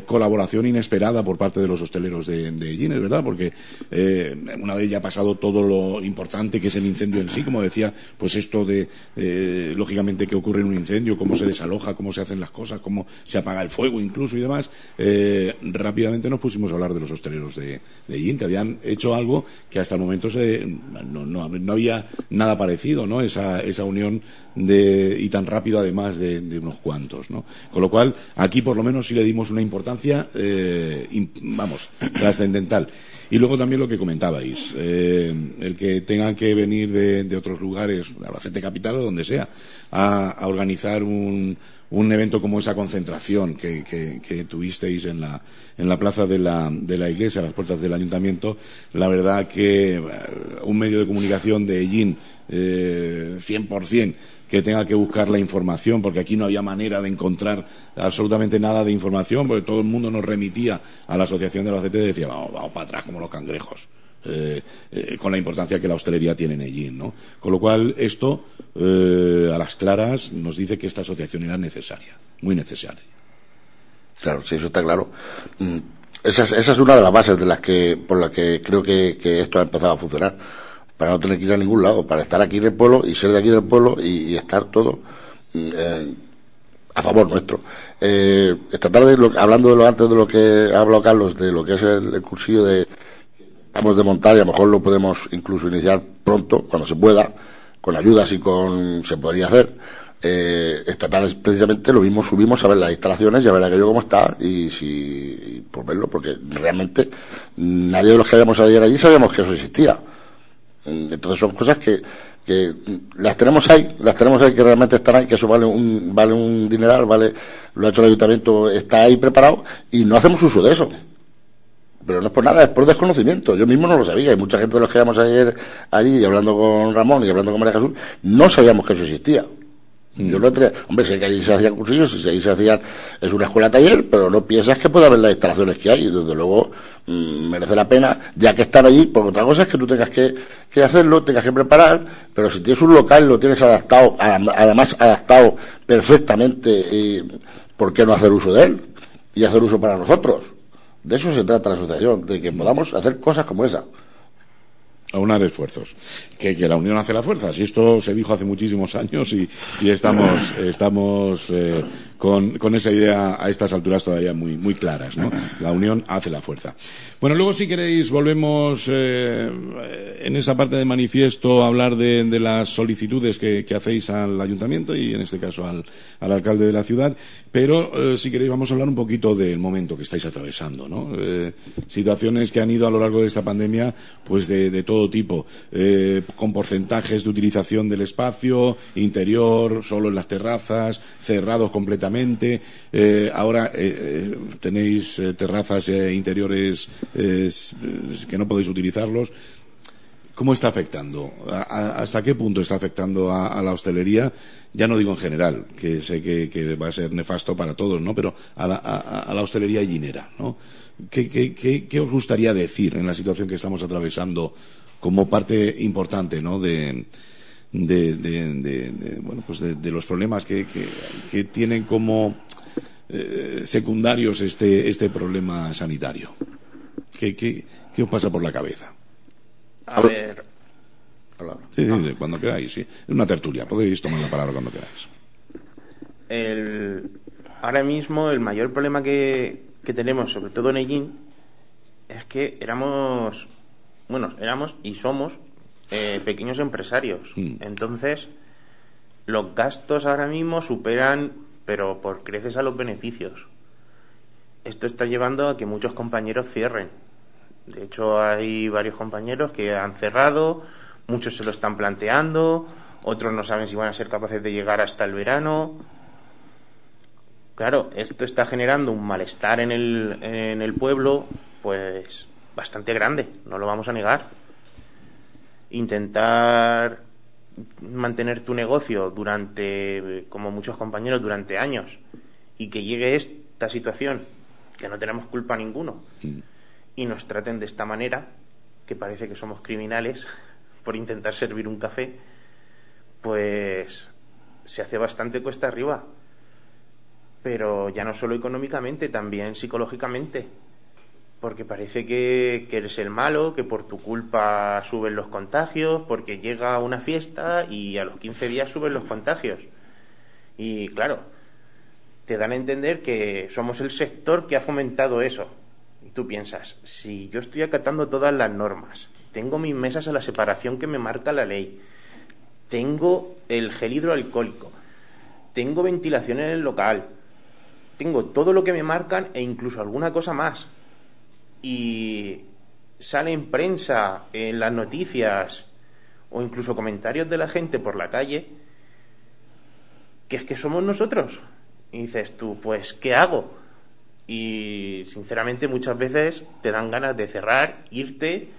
colaboración inesperada por parte de los hosteleros de, de ¿verdad? Porque eh, una vez ya ha pasado todo lo importante que es el incendio en sí, como decía, pues esto de, eh, lógicamente, que ocurre en un incendio, cómo se desaloja, cómo se hacen las cosas, cómo se apaga el fuego incluso y demás, eh, rápidamente nos pusimos a hablar de los hosteleros de, de que habían hecho algo que hasta el momento se, no, no, había nada parecido, ¿no? Esa, esa unión de, y tan rápido además de, unos cuantos, ¿no? Con lo cual, aquí por lo menos sí le dimos una importancia, vamos, trascendental. Y luego también lo que comentabais, eh, el que tengan que venir de, otros lugares, Albacete Capital o donde sea, a, organizar un, un, evento como esa concentración que, que, tuvisteis en la, en la plaza de la, de la iglesia, a las puertas del ayuntamiento, la verdad que eh, un medio de comunicación de Ellín, eh, 100%, que tenga que buscar la información, porque aquí no había manera de encontrar absolutamente nada de información, porque todo el mundo nos remitía a la Asociación de la CT y decía, vamos, vamos para atrás como los cangrejos. Eh, eh, con la importancia que la hostelería tiene en allí, ¿no? Con lo cual, esto, eh, a las claras, nos dice que esta asociación era necesaria, muy necesaria. Claro, sí, eso está claro. Mm, esa, esa es una de las bases de las que, por las que creo que, que esto ha empezado a funcionar. Para no tener que ir a ningún lado, para estar aquí en el pueblo y ser de aquí del pueblo y, estar todo mm, eh, a favor nuestro. Eh, esta tarde, hablando de lo antes de lo que ha hablado Carlos, de lo que es el, cursillo de vamos de montar y a lo mejor lo podemos incluso iniciar pronto, cuando se pueda, con ayudas y con se podría hacer eh, esta tarde precisamente lo mismo subimos a ver las instalaciones y a ver aquello cómo está y si por verlo porque realmente nadie de los que habíamos ayer allí sabíamos que eso existía entonces son cosas que, que las tenemos ahí las tenemos ahí que realmente están ahí que eso vale un vale un dineral vale lo ha hecho el ayuntamiento está ahí preparado y no hacemos uso de eso pero no es por nada, es por desconocimiento. Yo mismo no lo sabía y mucha gente de los que íbamos ayer allí hablando con Ramón y hablando con María Jesús, no sabíamos que eso existía. Yo no hombre, sé que allí se hacían cursillos, si ahí se hacían, es una escuela taller, pero no piensas que puede haber las instalaciones que hay, y desde luego mm, merece la pena, ya que están allí, porque otra cosa es que tú tengas que, que hacerlo, tengas que preparar, pero si tienes un local, lo tienes adaptado, además adaptado perfectamente, y, ¿por qué no hacer uso de él? Y hacer uso para nosotros. De eso se trata la asociación, de que podamos hacer cosas como esa aunar esfuerzos. Que, que la unión hace la fuerza. Si esto se dijo hace muchísimos años y, y estamos, estamos eh, con, con, esa idea a estas alturas todavía muy, muy claras, ¿no? La unión hace la fuerza. Bueno, luego si queréis volvemos eh, en esa parte de manifiesto a hablar de, de las solicitudes que, que, hacéis al ayuntamiento y en este caso al, al alcalde de la ciudad. Pero eh, si queréis vamos a hablar un poquito del momento que estáis atravesando, ¿no? Eh, situaciones que han ido a lo largo de esta pandemia, pues de, de todo tipo, con porcentajes de utilización del espacio, interior, solo en las terrazas, cerrados completamente. Eh, ahora eh, tenéis terrazas interiores que no podéis utilizarlos. ¿Cómo está afectando? ¿Hasta qué punto está afectando a, la hostelería? Ya no digo en general, que sé que, va a ser nefasto para todos, ¿no? Pero a la, la hostelería gallinera, ¿no? ¿Qué, qué, qué, os gustaría decir en la situación que estamos atravesando como parte importante ¿no? de, de, bueno, pues de, los problemas que, que, tienen como eh, secundarios este, este problema sanitario. ¿Qué, qué, qué os pasa por la cabeza? A ver. Sí, sí, cuando queráis, sí. Es una tertulia, podéis tomar la palabra cuando queráis. El, ahora mismo el mayor problema que, que tenemos, sobre todo en Ellín, es que éramos bueno, éramos y somos eh, pequeños empresarios. Mm. Entonces, los gastos ahora mismo superan, pero por creces a los beneficios. Esto está llevando a que muchos compañeros cierren. De hecho, hay varios compañeros que han cerrado, muchos se lo están planteando, otros no saben si van a ser capaces de llegar hasta el verano. Claro, esto está generando un malestar en el, en el pueblo, pues bastante grande, no lo vamos a negar. Intentar mantener tu negocio durante, como muchos compañeros, durante años y que llegue esta situación, que no tenemos culpa ninguno, mm. y nos traten de esta manera, que parece que somos criminales por intentar servir un café, pues se hace bastante cuesta arriba. Pero ya no solo económicamente, también psicológicamente porque parece que, eres el malo, que por tu culpa suben los contagios, porque llega una fiesta y a los 15 días suben los contagios. Y claro, te dan a entender que somos el sector que ha fomentado eso. Y tú piensas, si yo estoy acatando todas las normas, tengo mis mesas a la separación que me marca la ley, tengo el gel hidroalcohólico, tengo ventilación en el local, tengo todo lo que me marcan e incluso alguna cosa más y sale en prensa, en las noticias o incluso comentarios de la gente por la calle, que es que somos nosotros. Y dices tú, pues, ¿qué hago? Y sinceramente muchas veces te dan ganas de cerrar, irte,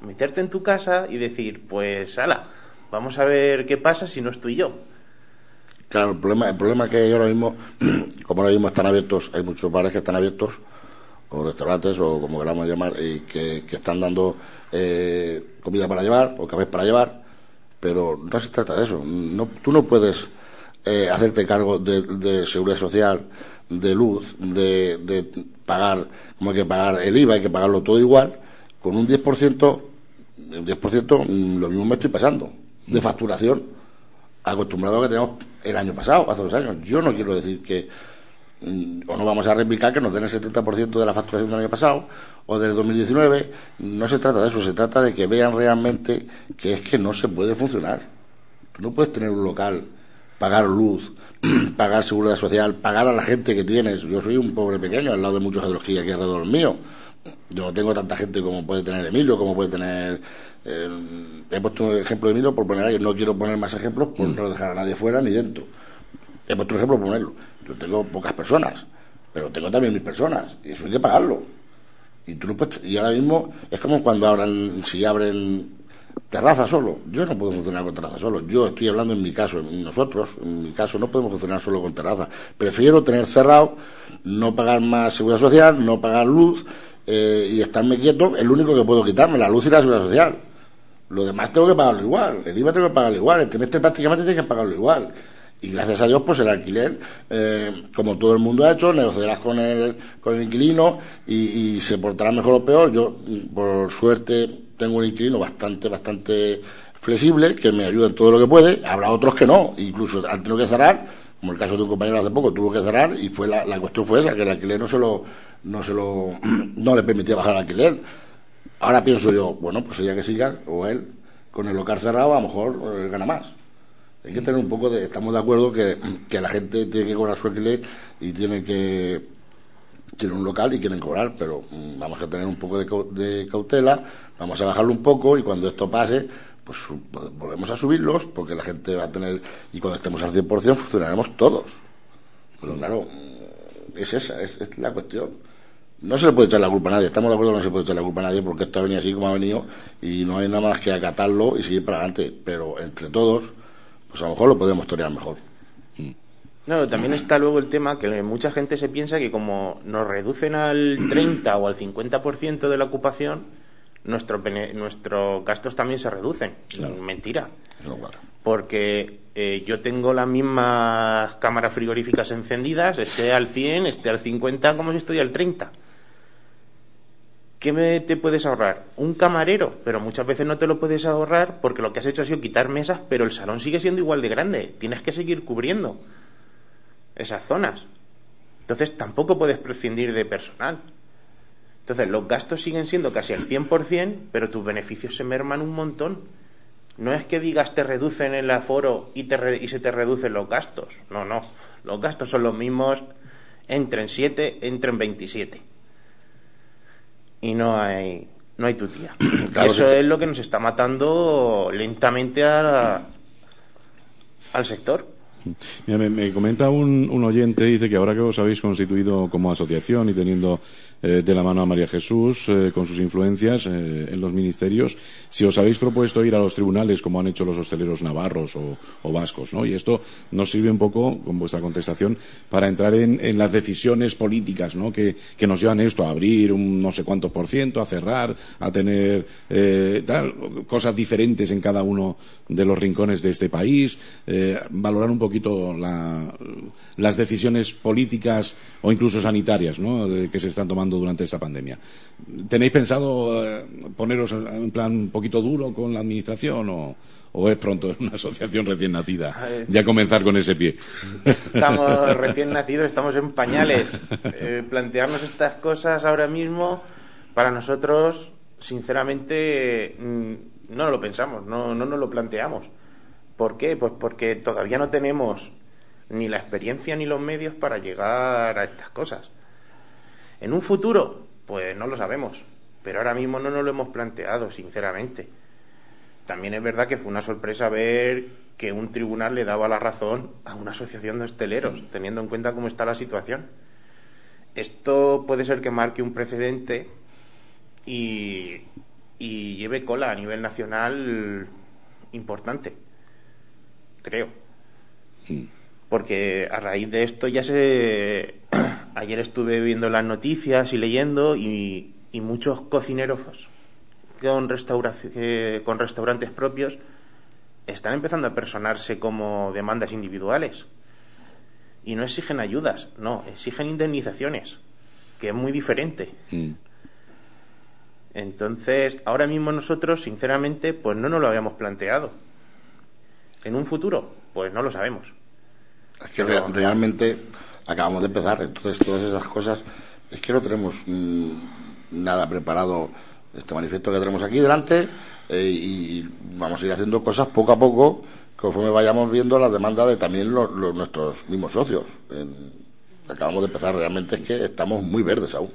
meterte en tu casa y decir, pues, ala, vamos a ver qué pasa si no estoy yo. Claro, el problema, el problema es que ahora mismo, como ahora mismo están abiertos, hay muchos bares que están abiertos, o restaurantes o como queramos llamar, y que, están dando eh, comida para llevar o cafés para llevar, pero no se trata de eso. No, tú no puedes eh, hacerte cargo de, seguridad social, de luz, de, de pagar, como hay que pagar el IVA, hay que pagarlo todo igual, con un 10%, un 10% mm, lo mismo me estoy pasando, de facturación, acostumbrado a que tenemos el año pasado, hace dos años. Yo no quiero decir que mm, o no vamos a replicar que nos den el 70% de la facturación del año pasado o del 2019. No se trata de eso, se trata de que vean realmente que es que no se puede funcionar. no puedes tener un local, pagar luz, pagar seguridad social, pagar a la gente que tienes. Yo soy un pobre pequeño al lado de muchos de los que hay aquí alrededor mío. Yo no tengo tanta gente como puede tener Emilio, como puede tener. Eh, he puesto un ejemplo de Emilio por poner ahí, no quiero poner más ejemplos por mm. no dejar a nadie fuera ni dentro. He puesto un ejemplo por ponerlo. Yo tengo pocas personas, pero tengo también mis personas, y eso hay que pagarlo. Y tú no puedes, y ahora mismo es como cuando abran, si abren terraza solo. Yo no puedo funcionar con terraza solo. Yo estoy hablando en mi caso, en nosotros, en mi caso no podemos funcionar solo con terraza. Prefiero tener cerrado, no pagar más seguridad social, no pagar luz eh, y estarme quieto. El único que puedo quitarme, la luz y la seguridad social. Lo demás tengo que pagarlo igual. El IVA tengo que pagarlo igual. El trimestre prácticamente tiene que pagarlo igual. Y gracias a Dios, pues el alquiler, eh, como todo el mundo ha hecho, negociarás con el, con el inquilino y, se portará mejor o peor. Yo, por suerte, tengo un inquilino bastante, bastante flexible, que me ayuda en todo lo que puede. Habrá otros que no, incluso han tenido que cerrar, como el caso de un compañero hace poco, tuvo que cerrar y fue la, la cuestión fue esa, que el alquiler no se lo, no se lo, no le permitía bajar el alquiler. Ahora pienso yo, bueno, pues ella que siga, o él, con el local cerrado, a lo mejor eh, gana más. Hay que tener un poco de, estamos de acuerdo que, que la gente tiene que cobrar su alquiler y tiene que, tiene un local y quieren cobrar, pero mm, vamos a tener un poco de, cautela, vamos a bajarlo un poco y cuando esto pase, pues volvemos a subirlos porque la gente va a tener, y cuando estemos al 100% funcionaremos todos. Pero claro, mm, es esa, es, la cuestión. No se le puede echar la culpa a nadie, estamos de acuerdo que no se puede echar la culpa a nadie porque esto ha venido así como ha venido y no hay nada más que acatarlo y seguir para adelante, pero entre todos, pues a lo mejor lo podemos torear mejor. No, también está luego el tema que mucha gente se piensa que como nos reducen al 30 o al 50% de la ocupación, nuestro, nuestros gastos también se reducen. Mentira. Porque eh, yo tengo las mismas cámaras frigoríficas encendidas, esté al 100, esté al 50, como si estoy al 30. ¿Qué me, te puedes ahorrar? Un camarero, pero muchas veces no te lo puedes ahorrar porque lo que has hecho ha sido quitar mesas, pero el salón sigue siendo igual de grande. Tienes que seguir cubriendo esas zonas. Entonces tampoco puedes prescindir de personal. Entonces los gastos siguen siendo casi el 100%, pero tus beneficios se merman un montón. No es que digas te reducen el aforo y, te y se te reducen los gastos. No, no. Los gastos son los mismos entre en 7, entre en 27. Y no hay, no hay tutía. eso es lo que nos está matando lentamente a, al sector me, comenta un, un, oyente, dice que ahora que os habéis constituido como asociación y teniendo eh, de la mano a María Jesús eh, con sus influencias eh, en los ministerios, si os habéis propuesto ir a los tribunales como han hecho los hosteleros navarros o, vascos, ¿no? Y esto nos sirve un poco, con vuestra contestación, para entrar en, las decisiones políticas, ¿no? Que, que, nos llevan esto a abrir un no sé cuántos por ciento, a cerrar, a tener cosas diferentes en cada uno de los rincones de este país, valorar un poquito la, las decisiones políticas o incluso sanitarias, ¿no? que se están tomando durante esta pandemia. ¿Tenéis pensado eh, poneros en plan un poquito duro con la administración o, es pronto una asociación recién nacida ya comenzar con ese pie? Estamos recién nacidos, estamos en pañales. Eh, plantearnos estas cosas ahora mismo, para nosotros, sinceramente, mm, no lo pensamos, no, no nos lo planteamos. ¿Por qué? Pues porque todavía no tenemos ni la experiencia ni los medios para llegar a estas cosas. En un futuro, pues no lo sabemos, pero ahora mismo no nos lo hemos planteado, sinceramente. También es verdad que fue una sorpresa ver que un tribunal le daba la razón a una asociación de hosteleros, teniendo en cuenta cómo está la situación. Esto puede ser que marque un precedente y, y lleve cola a nivel nacional importante, creo. Porque a raíz de esto ya se ayer estuve viendo las noticias y leyendo y, muchos cocineros con, con restaurantes propios están empezando a personarse como demandas individuales. y no exigen ayudas, no, exigen indemnizaciones, que es muy diferente. Mm. Entonces, ahora mismo nosotros, sinceramente, pues no nos lo habíamos planteado. En un futuro, pues no lo sabemos. Es que realmente acabamos de empezar, entonces todas esas cosas, es que no tenemos mm, nada preparado este manifiesto que tenemos aquí delante eh, y vamos a ir haciendo cosas poco a poco conforme vayamos viendo la demanda de también los, nuestros mismos socios. Acabamos de empezar, realmente es que estamos muy verdes aún.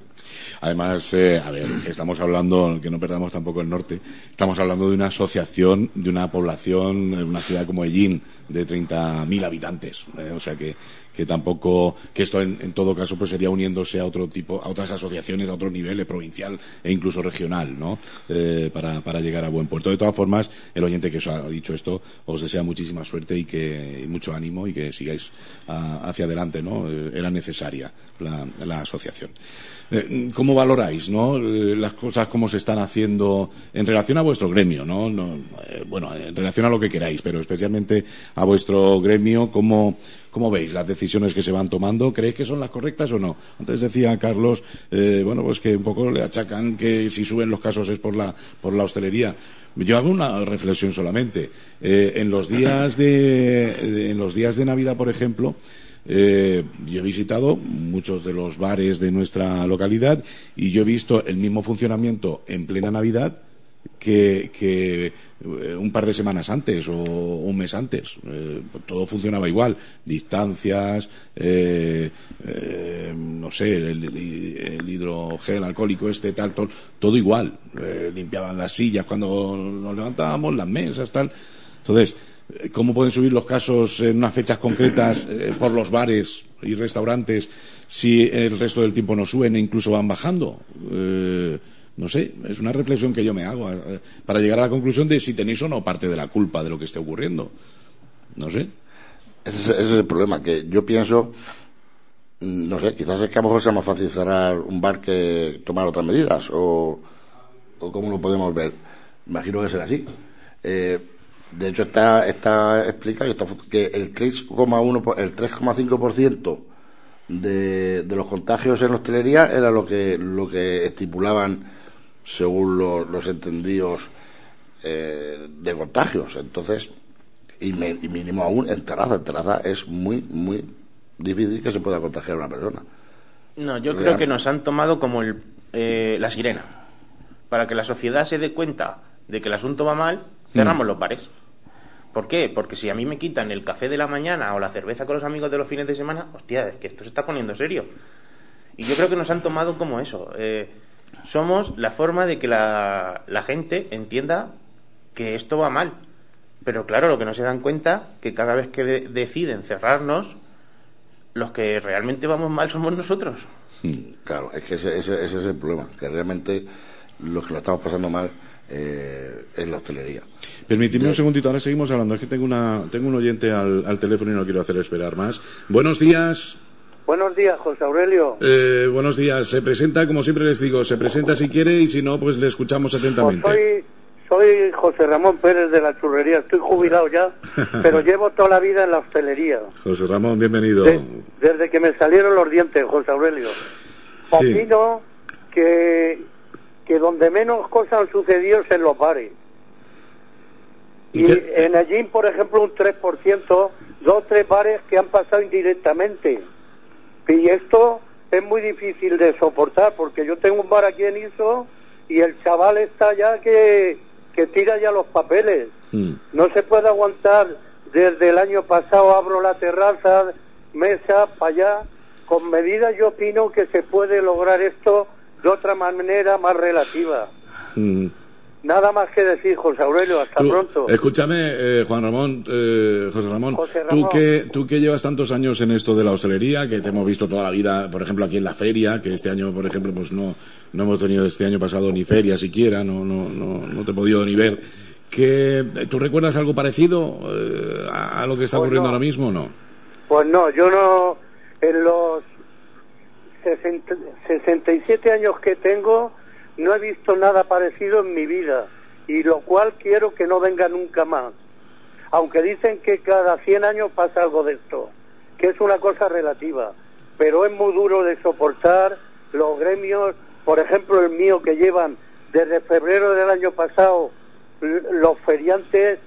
Además, eh, a ver, estamos hablando, que no perdamos tampoco el norte, estamos hablando de una asociación, de una población, de una ciudad como Ellín, de 30.000 habitantes. Eh, o sea que, que tampoco, que esto en, todo caso pues sería uniéndose a otro tipo, a otras asociaciones, a otros niveles, provincial e incluso regional, ¿no? Eh, para, para, llegar a buen puerto. De todas formas, el oyente que os ha dicho esto os desea muchísima suerte y que mucho ánimo y que sigáis hacia adelante, ¿no? Eh, era necesaria la, asociación. Eh, ¿Cómo valoráis, no? las cosas como se están haciendo en relación a vuestro gremio, ¿no? no bueno, en relación a lo que queráis, pero especialmente a vuestro gremio, ¿cómo, ¿Cómo veis las decisiones que se van tomando? ¿Creéis que son las correctas o no? Antes decía Carlos, eh, bueno, pues que un poco le achacan que si suben los casos es por la, por la hostelería. Yo hago una reflexión solamente. Eh, en los días de, en los días de Navidad, por ejemplo, eh, yo he visitado muchos de los bares de nuestra localidad y yo he visto el mismo funcionamiento en plena Navidad que, eh, un par de semanas antes o un mes antes. Eh, todo funcionaba igual. Distancias, eh, no sé, el, hidrogel alcohólico este, tal, todo, todo igual. limpiaban las sillas cuando nos levantábamos, las mesas, tal. Entonces, ¿cómo pueden subir los casos en unas fechas concretas por los bares y restaurantes si el resto del tiempo no suben e incluso van bajando? No sé, es una reflexión que yo me hago eh, para llegar a la conclusión de si tenéis o no parte de la culpa de lo que esté ocurriendo. No sé. Ese, es el problema, que yo pienso, no sé, quizás es que a lo mejor sea más fácil cerrar un bar que tomar otras medidas, o, o cómo lo podemos ver. Imagino que será así. Eh, de hecho, está, está explicado que el 3,1, el 3,5% de, de los contagios en hostelería era lo que, lo que estipulaban según los entendidos eh, de contagios. Entonces, y, mínimo aún en terraza. En terraza es muy, muy difícil que se pueda contagiar a una persona. No, yo creo que nos han tomado como el, eh, la sirena. Para que la sociedad se dé cuenta de que el asunto va mal, cerramos mm. los bares. ¿Por qué? Porque si a mí me quitan el café de la mañana o la cerveza con los amigos de los fines de semana, hostia, es que esto se está poniendo serio. Y yo creo que nos han tomado como eso. Eh, somos la forma de que la, gente entienda que esto va mal. Pero claro, lo que no se dan cuenta que cada vez que deciden cerrarnos, los que realmente vamos mal somos nosotros. Claro, es que ese, ese, es el problema, que realmente los que lo estamos pasando mal eh, es la hostelería. Permitidme un segundito, ahora seguimos hablando. Es que tengo, una, tengo un oyente al, al teléfono y no quiero hacer esperar más. Buenos días. Buenos días, José Aurelio. Eh, buenos días. Se presenta, como siempre les digo, se presenta si quiere y si no, pues le escuchamos atentamente. Pues soy, soy José Ramón Pérez de la churrería. Estoy jubilado ya, pero llevo toda la vida en la hostelería. José Ramón, bienvenido. desde que me salieron los dientes, José Aurelio. Opino que, que donde menos cosas han sucedido es en los bares. Y en allí, por ejemplo, un 3%, dos o tres bares que han pasado indirectamente y esto es muy difícil de soportar porque yo tengo un bar aquí en Iso y el chaval está ya que, que tira ya los papeles. Mm. No se puede aguantar. Desde el año pasado abro la terraza, mesa, para allá. Con medidas yo opino que se puede lograr esto de otra manera más relativa. Mm. Nada más que decir, José Aurelio, hasta pronto. Escúchame, eh, Juan Ramón, eh, José Ramón, Tú, que, tú que llevas tantos años en esto de la hostelería, que te hemos visto toda la vida, por ejemplo, aquí en la feria, que este año, por ejemplo, pues no, no hemos tenido este año pasado ni feria siquiera, no, no, no, no te he podido ni ver. Que, ¿Tú recuerdas algo parecido eh, a, lo que está pues ocurriendo ahora mismo o no? Pues no, yo no, en los 67 años que tengo, no he visto nada parecido en mi vida y lo cual quiero que no venga nunca más. Aunque dicen que cada 100 años pasa algo de esto. que es una cosa relativa, pero es muy duro de soportar los gremios, por ejemplo el mío que llevan desde febrero del año pasado los feriantes,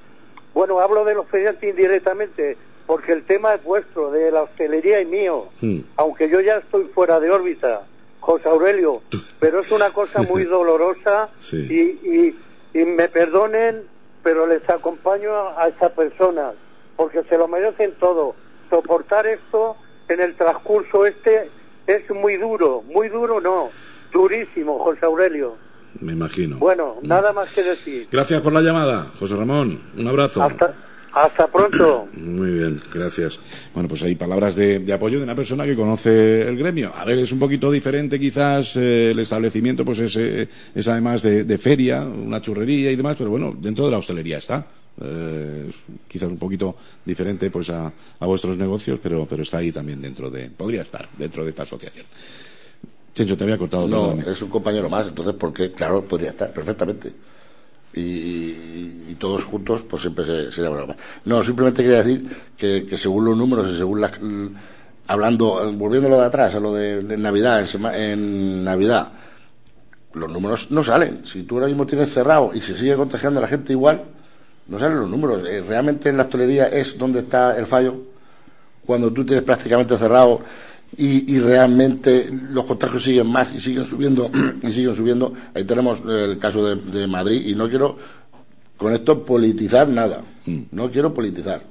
bueno, hablo de los feriantes indirectamente, porque el tema es vuestro, de la hostelería y mío, hmm. aunque yo ya estoy fuera de órbita, José Aurelio, pero es una cosa muy dolorosa y, y, me perdonen, pero les acompaño a, esa persona, porque se lo merecen todo. Soportar esto en el transcurso este es muy duro, muy duro no, durísimo, José Aurelio. Me imagino. Bueno, nada más que decir. Gracias por la llamada, José Ramón. Un abrazo. Hasta, pronto. Muy bien, gracias. Bueno, pues hay palabras de, apoyo de una persona que conoce el gremio. A ver, es un poquito diferente quizás eh, el establecimiento, pues es, eh, es además de, feria, una churrería y demás, pero bueno, dentro de la hostelería está. Eh, quizás un poquito diferente pues a, a vuestros negocios, pero, pero está ahí también dentro de, podría estar dentro de esta asociación. Chencho, te había cortado. No, es un compañero más, entonces, porque, claro, podría estar perfectamente. Y, todos juntos, pues siempre se, más. No, simplemente quería decir que, según los números y según las. Hablando, volviéndolo de atrás, a lo de, Navidad, en, Navidad, los números no salen. Si tú ahora mismo tienes cerrado y se sigue contagiando a la gente igual, no salen los números. Eh, realmente en la hostelería es donde está el fallo. Cuando tú tienes prácticamente cerrado y, realmente los contagios siguen más y siguen subiendo y siguen subiendo. Ahí tenemos el caso de, Madrid y no quiero con esto politizar nada. Mm. No quiero politizar.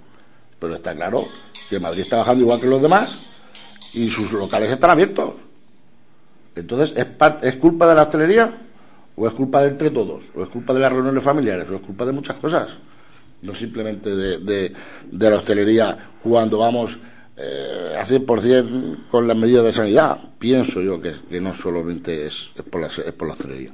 Pero está claro que Madrid está bajando igual que los demás y sus locales están abiertos. Entonces, ¿es, ¿es culpa de la hostelería? ¿O es culpa de entre todos? ¿O es culpa de las reuniones familiares? ¿O es culpa de muchas cosas? No simplemente de, de, de la hostelería cuando vamos eh, a 100% con las medidas de sanidad, pienso yo que, que no solamente es, por la, es por la hostelería.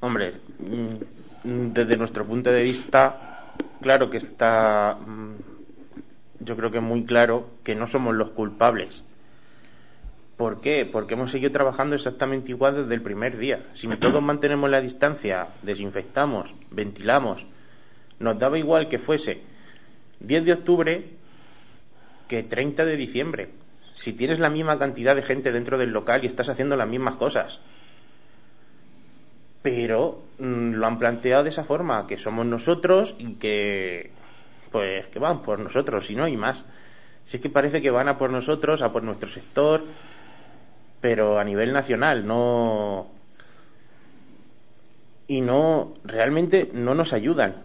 Hombre, mm, desde nuestro punto de vista, claro que está, mm, yo creo que muy claro que no somos los culpables. ¿Por qué? Porque hemos seguido trabajando exactamente igual desde el primer día. Si todos mantenemos la distancia, desinfectamos, ventilamos, nos daba igual que fuese 10 de octubre que 30 de diciembre. Si tienes la misma cantidad de gente dentro del local y estás haciendo las mismas cosas. Pero mm, lo han planteado de esa forma, que somos nosotros y que pues que van por nosotros y no hay más. Si es que parece que van a por nosotros, a por nuestro sector, pero a nivel nacional, no y no realmente no nos ayudan.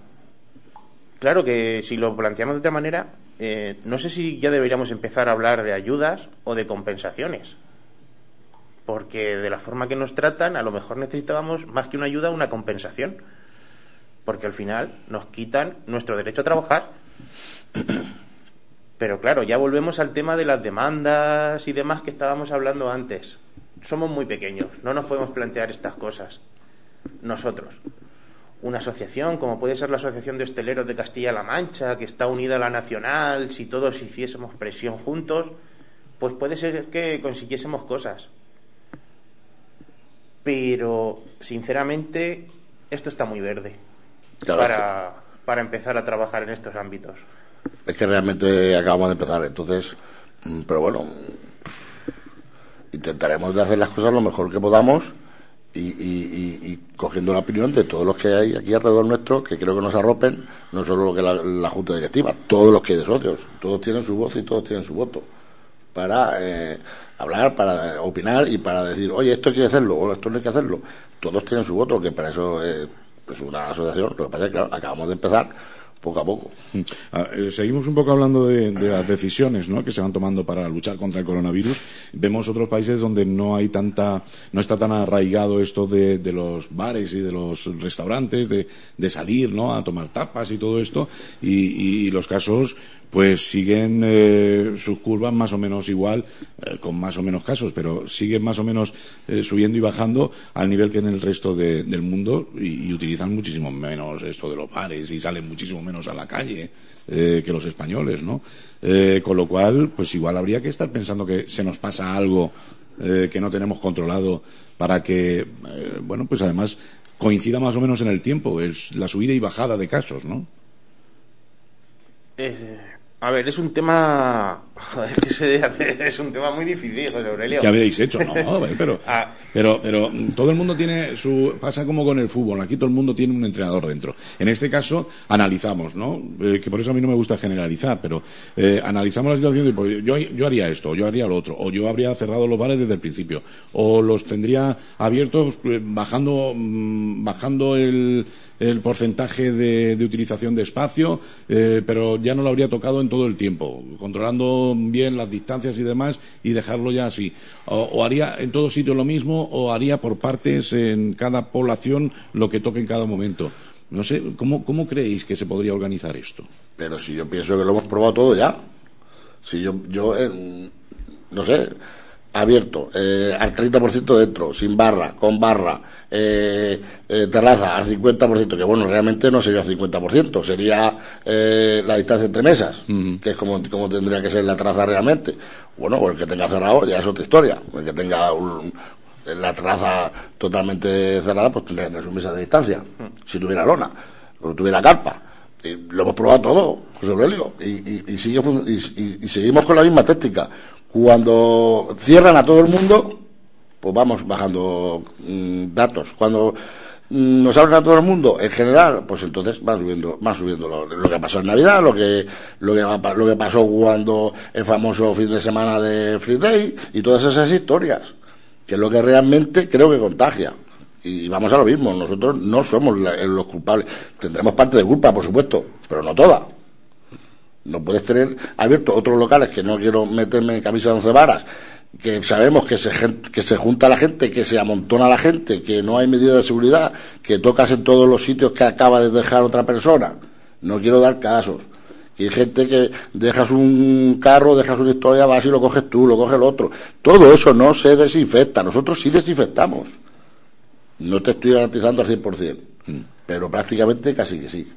Claro que si lo planteamos de otra manera, eh, no sé si ya deberíamos empezar a hablar de ayudas o de compensaciones. Porque de la forma que nos tratan, a lo mejor necesitábamos más que una ayuda, una compensación. Porque al final nos quitan nuestro derecho a trabajar. Pero claro, ya volvemos al tema de las demandas y demás que estábamos hablando antes. Somos muy pequeños, no nos podemos plantear estas cosas. Nosotros una asociación, como puede ser la Asociación de Hosteleros de Castilla-La Mancha, que está unida a la nacional, si todos hiciésemos presión juntos, pues puede ser que consiguiésemos cosas. Pero, sinceramente, esto está muy verde para, para empezar a trabajar en estos ámbitos. Es que realmente acabamos de empezar, entonces, mm, pero bueno, intentaremos de hacer las cosas lo mejor que podamos y, cogiendo la opinión de todos los que hay aquí alrededor nuestro, que creo que nos arropen, no solo lo que la, la Junta Directiva, todos los que hay de socios, todos tienen su voz y todos tienen su voto para eh, hablar, para opinar y para decir, oye, esto hay que hacerlo o esto no hay que hacerlo. Todos tienen su voto, que para eso es una asociación. Lo que pasa es que acabamos de empezar poco a poco. Mm. Eh, seguimos un poco hablando de, las decisiones ¿no? que se van tomando para luchar contra el coronavirus. Vemos otros países donde no hay tanta, no está tan arraigado esto de, los bares y de los restaurantes, de, salir ¿no? a tomar tapas y todo esto, y los casos pues siguen eh, sus curvas más o menos igual, eh, con más o menos casos, pero siguen más o menos eh, subiendo y bajando al nivel que en el resto del mundo y, utilizan muchísimo menos esto de los bares y salen muchísimo menos a la calle que los españoles, ¿no? con lo cual, pues igual habría que estar pensando que se nos pasa algo que no tenemos controlado para que, bueno, pues además coincida más o menos en el tiempo, es la subida y bajada de casos, ¿no? A ver, es un tema Joder, que es un tema muy difícil, José Aurelio. ¿Qué habéis hecho? No, pero, ah. pero, pero todo el mundo tiene su. Pasa como con el fútbol, aquí todo el mundo tiene un entrenador dentro. En este caso, analizamos, ¿no? Eh, que por eso a mí no me gusta generalizar, pero eh, analizamos la situación pues, yo, yo haría esto, yo haría lo otro, o yo habría cerrado los bares desde el principio, o los tendría abiertos eh, bajando, mm, bajando el el porcentaje de, utilización de espacio, eh, pero ya no lo habría tocado en todo el tiempo, controlando bien las distancias y demás y dejarlo ya así. O, haría en todo sitio lo mismo o haría por partes en cada población lo que toque en cada momento. No sé, ¿cómo, cómo creéis que se podría organizar esto? Pero si yo pienso que lo hemos probado todo ya. Si yo, yo no sé, abierto, eh, al 30% dentro, sin barra, con barra, eh, eh, terraza al 50%, que bueno, realmente no sería al 50%, sería eh, la distancia entre mesas, que es como, como tendría que ser la terraza realmente. Bueno, o el que tenga cerrado ya es otra historia, el que tenga la terraza totalmente cerrada, pues tendría que tener sus mesas de distancia, si tuviera lona, o tuviera carpa. lo hemos probado todo, José Aurelio, y, y, y, y seguimos con la misma técnica cuando cierran a todo el mundo, pues vamos bajando mm, datos. Cuando mm, nos abren a todo el mundo, en general, pues entonces va subiendo, va subiendo lo, que pasó en Navidad, lo que, lo que, lo que pasó cuando el famoso fin de semana de Free Day y todas esas historias, que es lo que realmente creo que contagia. Y vamos a lo mismo, nosotros no somos los culpables. Tendremos parte de culpa, por supuesto, pero no toda. No puedes tener abiertos otros locales que no quiero meterme en camisa de once varas, que sabemos que se, que se junta la gente, que se amontona la gente, que no hay medidas de seguridad, que tocas en todos los sitios que acaba de dejar otra persona. No quiero dar casos. Que hay gente que dejas un carro, dejas una historia, vas y lo coges tú, lo coge el otro. Todo eso no se desinfecta. Nosotros sí desinfectamos. No te estoy garantizando al 100%, mm. pero prácticamente casi que sí.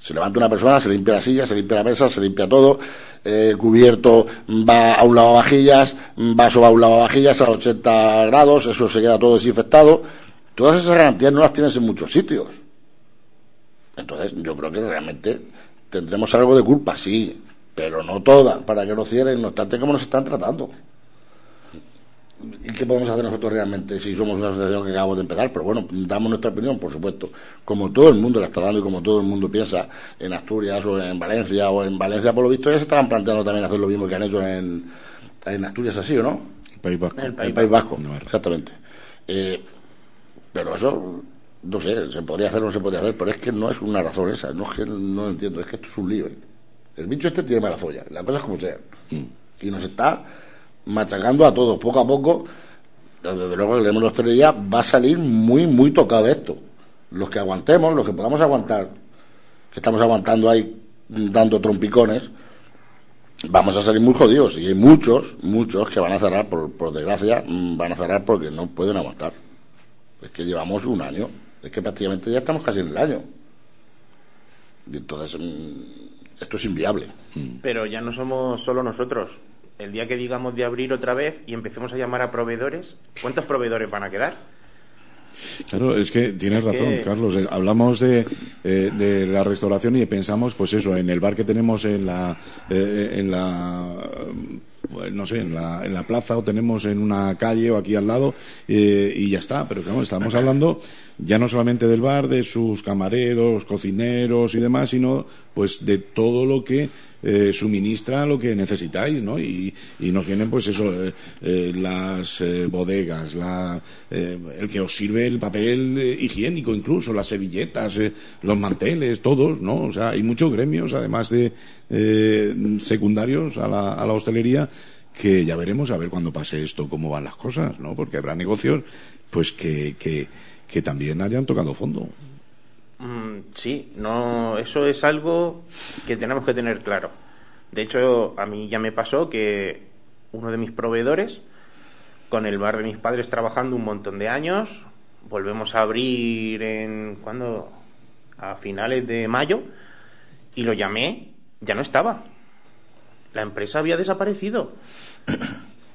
Se levanta una persona, se limpia la silla, se limpia la mesa, se limpia todo, el cubierto va a un lavavajillas, vaso va a un lavavajillas a 80 grados, eso se queda todo desinfectado. Todas esas garantías no las tienes en muchos sitios. Entonces, yo creo que realmente tendremos algo de culpa, sí, pero no toda, para que no cierren, no obstante como nos están tratando. ¿Y qué podemos hacer nosotros realmente si somos una asociación que acabamos de empezar? Pero bueno, damos nuestra opinión, por supuesto. Como todo el mundo la está dando y como todo el mundo piensa en Asturias o en Valencia o en Valencia, por lo visto, ya se estaban planteando también hacer lo mismo que han hecho en, en Asturias, así o no? País Vasco. El País, Vasco, exactamente. Eh, pero eso, no sé, se podría hacer o no se podría hacer, pero es que no es una razón esa, no es que no entiendo, es que esto es un lío. ¿eh? El bicho este tiene mala folla, la cosa es como sea. Mm. Y nos está machacando a todos. Poco a poco, desde luego el gremio de hostelería va a salir muy, muy tocado esto. Los que aguantemos, los que podamos aguantar, que estamos aguantando ahí dando trompicones, vamos a salir muy jodidos. Y hay muchos, muchos que van a cerrar, por, por desgracia, mm, van a cerrar porque no pueden aguantar. Es que llevamos un año. Es que prácticamente ya estamos casi en el año. Y entonces, mm, esto es inviable. Pero ya no somos solo nosotros el día que digamos de abrir otra vez y empecemos a llamar a proveedores, ¿cuántos proveedores van a quedar? Claro, es que tienes razón, Carlos. Eh, hablamos de, eh, de, la restauración y pensamos, pues eso, en el bar que tenemos en la, eh, en la pues, no sé, en la, en la plaza o tenemos en una calle o aquí al lado y ya está. Pero claro, estamos hablando ya no solamente del bar, de sus camareros, cocineros y demás, sino pues de todo lo que eh, suministra lo que necesitáis, ¿no? Y, nos vienen, pues eso, eh, eh, las bodegas, la, el que os sirve el papel higiénico incluso, las servilletas, los manteles, todos, ¿no? O sea, hay muchos gremios, además de secundarios a la, a la hostelería, que ya veremos a ver cuando pase esto cómo van las cosas, ¿no? Porque habrá negocios, pues que, que, que también hayan tocado fondo. Mm, sí, no, eso es algo que tenemos que tener claro. De hecho, a mí ya me pasó que uno de mis proveedores, con el bar de mis padres trabajando un montón de años, volvemos a abrir en cuando a finales de mayo y lo llamé, ya no estaba. La empresa había desaparecido.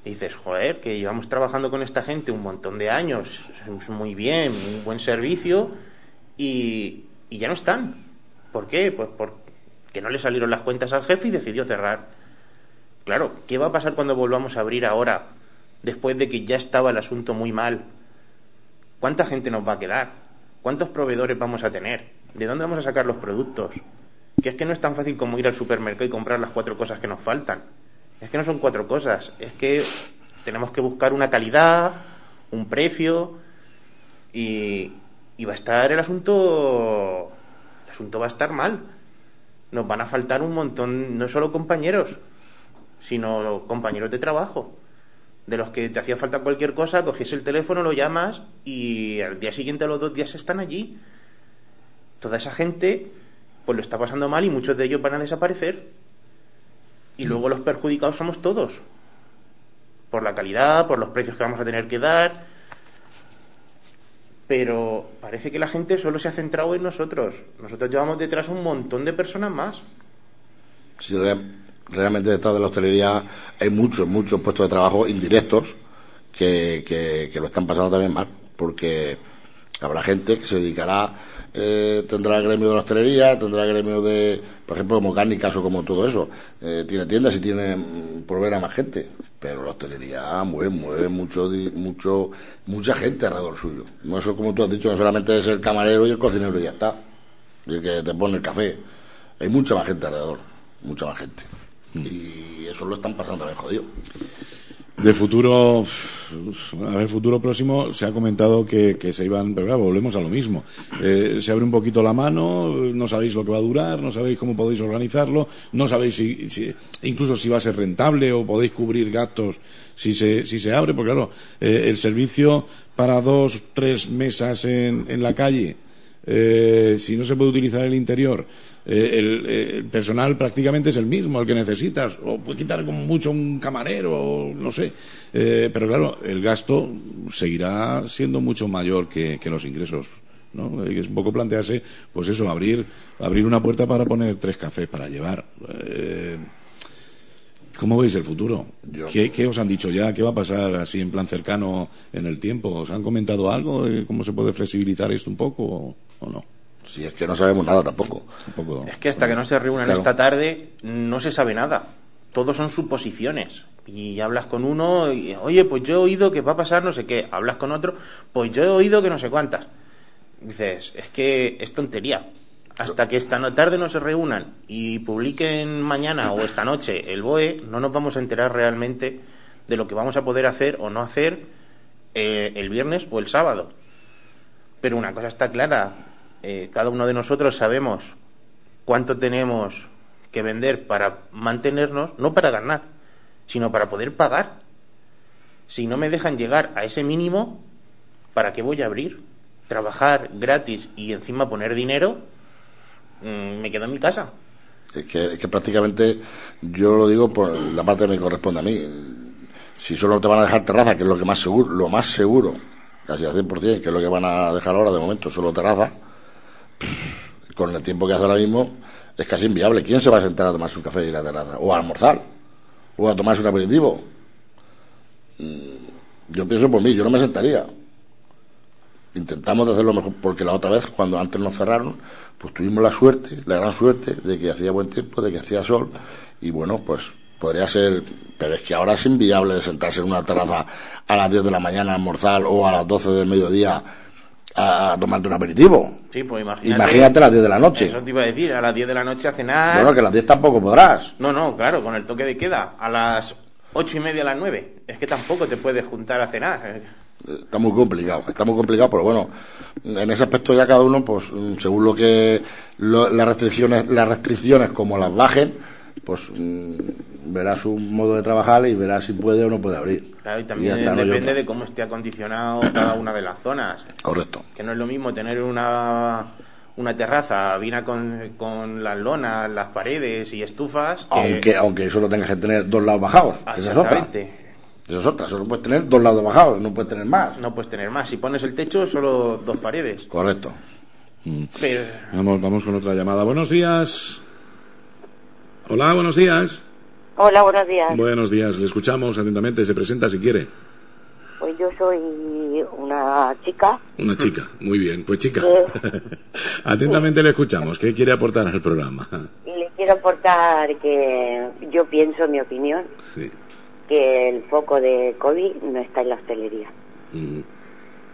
Y dices, joder, que llevamos trabajando con esta gente un montón de años, muy bien, un buen servicio, y, ya no están. ¿Por qué? Pues porque no le salieron las cuentas al jefe y decidió cerrar. Claro, ¿qué va a pasar cuando volvamos a abrir ahora, después de que ya estaba el asunto muy mal? ¿Cuánta gente nos va a quedar? ¿Cuántos proveedores vamos a tener? ¿De dónde vamos a sacar los productos? Que es que no es tan fácil como ir al supermercado y comprar las cuatro cosas que nos faltan. Es que no son cuatro cosas, es que tenemos que buscar una calidad, un precio y, y va a estar el asunto el asunto va a estar mal. Nos van a faltar un montón, no solo compañeros, sino compañeros de trabajo, de los que te hacía falta cualquier cosa, coges el teléfono, lo llamas y al día siguiente, a los dos días, están allí. Toda esa gente, pues lo está pasando mal y muchos de ellos van a desaparecer. Y luego los perjudicados somos todos. Por la calidad, por los precios que vamos a tener que dar. Pero parece que la gente solo se ha centrado en nosotros. Nosotros llevamos detrás un montón de personas más. Sí, realmente detrás de la hostelería hay muchos, muchos puestos de trabajo indirectos que, que, lo están pasando también mal, porque habrá gente que se dedicará, eh, tendrá el gremio de la hostelería, tendrá el gremio de, por ejemplo, como cárnicas o como todo eso, eh, tiene tiendas y tiene mm, proveer a más gente, pero la hostelería mueve, mueve mucho, mucho, mucha gente alrededor suyo. No eso como tú has dicho, no solamente es el camarero y el cocinero y ya está, y el que te pone el café, hay mucha más gente alrededor, mucha más gente. Y eso lo están pasando también jodido. De futuro, a ver, futuro próximo, se ha comentado que, se iban, pero claro, volvemos a lo mismo. Eh, se abre un poquito la mano, no sabéis lo que va a durar, no sabéis cómo podéis organizarlo, no sabéis si, incluso si va a ser rentable o podéis cubrir gastos si se, si se abre, porque claro, eh, el servicio para dos, tres mesas en, en la calle, eh, si no se puede utilizar el interior, eh, el, personal prácticamente es el mismo, el que necesitas, o puede quitar como mucho un camarero, no sé. Eh, pero claro, el gasto seguirá siendo mucho mayor que, los ingresos. ¿no? Es un poco plantearse, pues eso, abrir, abrir una puerta para poner tres cafés para llevar. Eh, ¿Cómo veis el futuro? ¿Qué, ¿Qué, os han dicho ya? ¿Qué va a pasar así en plan cercano en el tiempo? ¿Os han comentado algo de cómo se puede flexibilizar esto un poco o no? Si es que no sabemos nada tampoco. Es que hasta que no se reúnan esta tarde no se sabe nada. Todos son suposiciones. Y hablas con uno y, oye, pues yo he oído que va a pasar no sé qué. Hablas con otro, pues yo he oído que no sé cuántas. Dices, es que es tontería. Hasta que esta tarde no se reúnan y publiquen mañana o esta noche el BOE, no nos vamos a enterar realmente de lo que vamos a poder hacer o no hacer eh, el viernes o el sábado. Pero una cosa está clara, eh, cada uno de nosotros sabemos cuánto tenemos que vender para mantenernos, no para ganar, sino para poder pagar. Si no me dejan llegar a ese mínimo, ¿para qué voy a abrir? Trabajar gratis y encima poner dinero, mm, me quedo en mi casa. Es que, que, prácticamente yo lo digo por la parte que me corresponde a mí. Si solo te van a dejar terraza, que es lo que más seguro, lo más seguro, casi al 100%, que es lo que van a dejar ahora de momento, solo terraza, con el tiempo que hace ahora mismo, es casi inviable. ¿Quién se va a sentar a tomarse un café y la terraza? O a almorzar. O a tomarse un aperitivo. Mm, yo pienso por mí, yo no me sentaría. Intentamos hacerlo mejor, porque la otra vez, cuando antes nos cerraron, pues tuvimos la suerte, la gran suerte, de que hacía buen tiempo, de que hacía sol, y bueno, pues podría ser, pero es que ahora es inviable de sentarse en una terraza a las 10 de la mañana a almorzar o a las 12 del mediodía a, tomarte un aperitivo. Sí, pues imagínate. Imagínate a las 10 de la noche. Eso te iba a decir, a las 10 de la noche a cenar. Bueno, que a las 10 tampoco podrás. No, no, claro, con el toque de queda. A las ocho y media a las 9. Es que tampoco te puedes juntar a cenar. Está muy complicado, está muy complicado, pero bueno, en ese aspecto ya cada uno, pues según lo que las restricciones, las restricciones como las bajen, pues mm, verá su modo de trabajar y verá si puede o no puede abrir. Claro, y también depende de cómo esté acondicionado cada una de las zonas. Correcto. Que no es lo mismo tener una una terraza vina con, con las lonas, las paredes y estufas. Aunque, aunque solo tengas que tener dos lados bajados. Exactamente. Esa es otra, solo puedes tener dos lados bajados, no puedes tener más. No puedes tener más. Si pones el techo, solo dos paredes. Correcto. Vamos, vamos con otra llamada. Buenos días. Hola, buenos días. Hola, buenos días. Buenos días, le escuchamos atentamente, se presenta si quiere. Pues yo soy una chica. Una chica, muy bien. Pues chica, atentamente le escuchamos. ¿Qué quiere aportar al programa? Le quiero aportar que yo pienso, mi opinión, que el foco de COVID no está en la hostelería. Mm.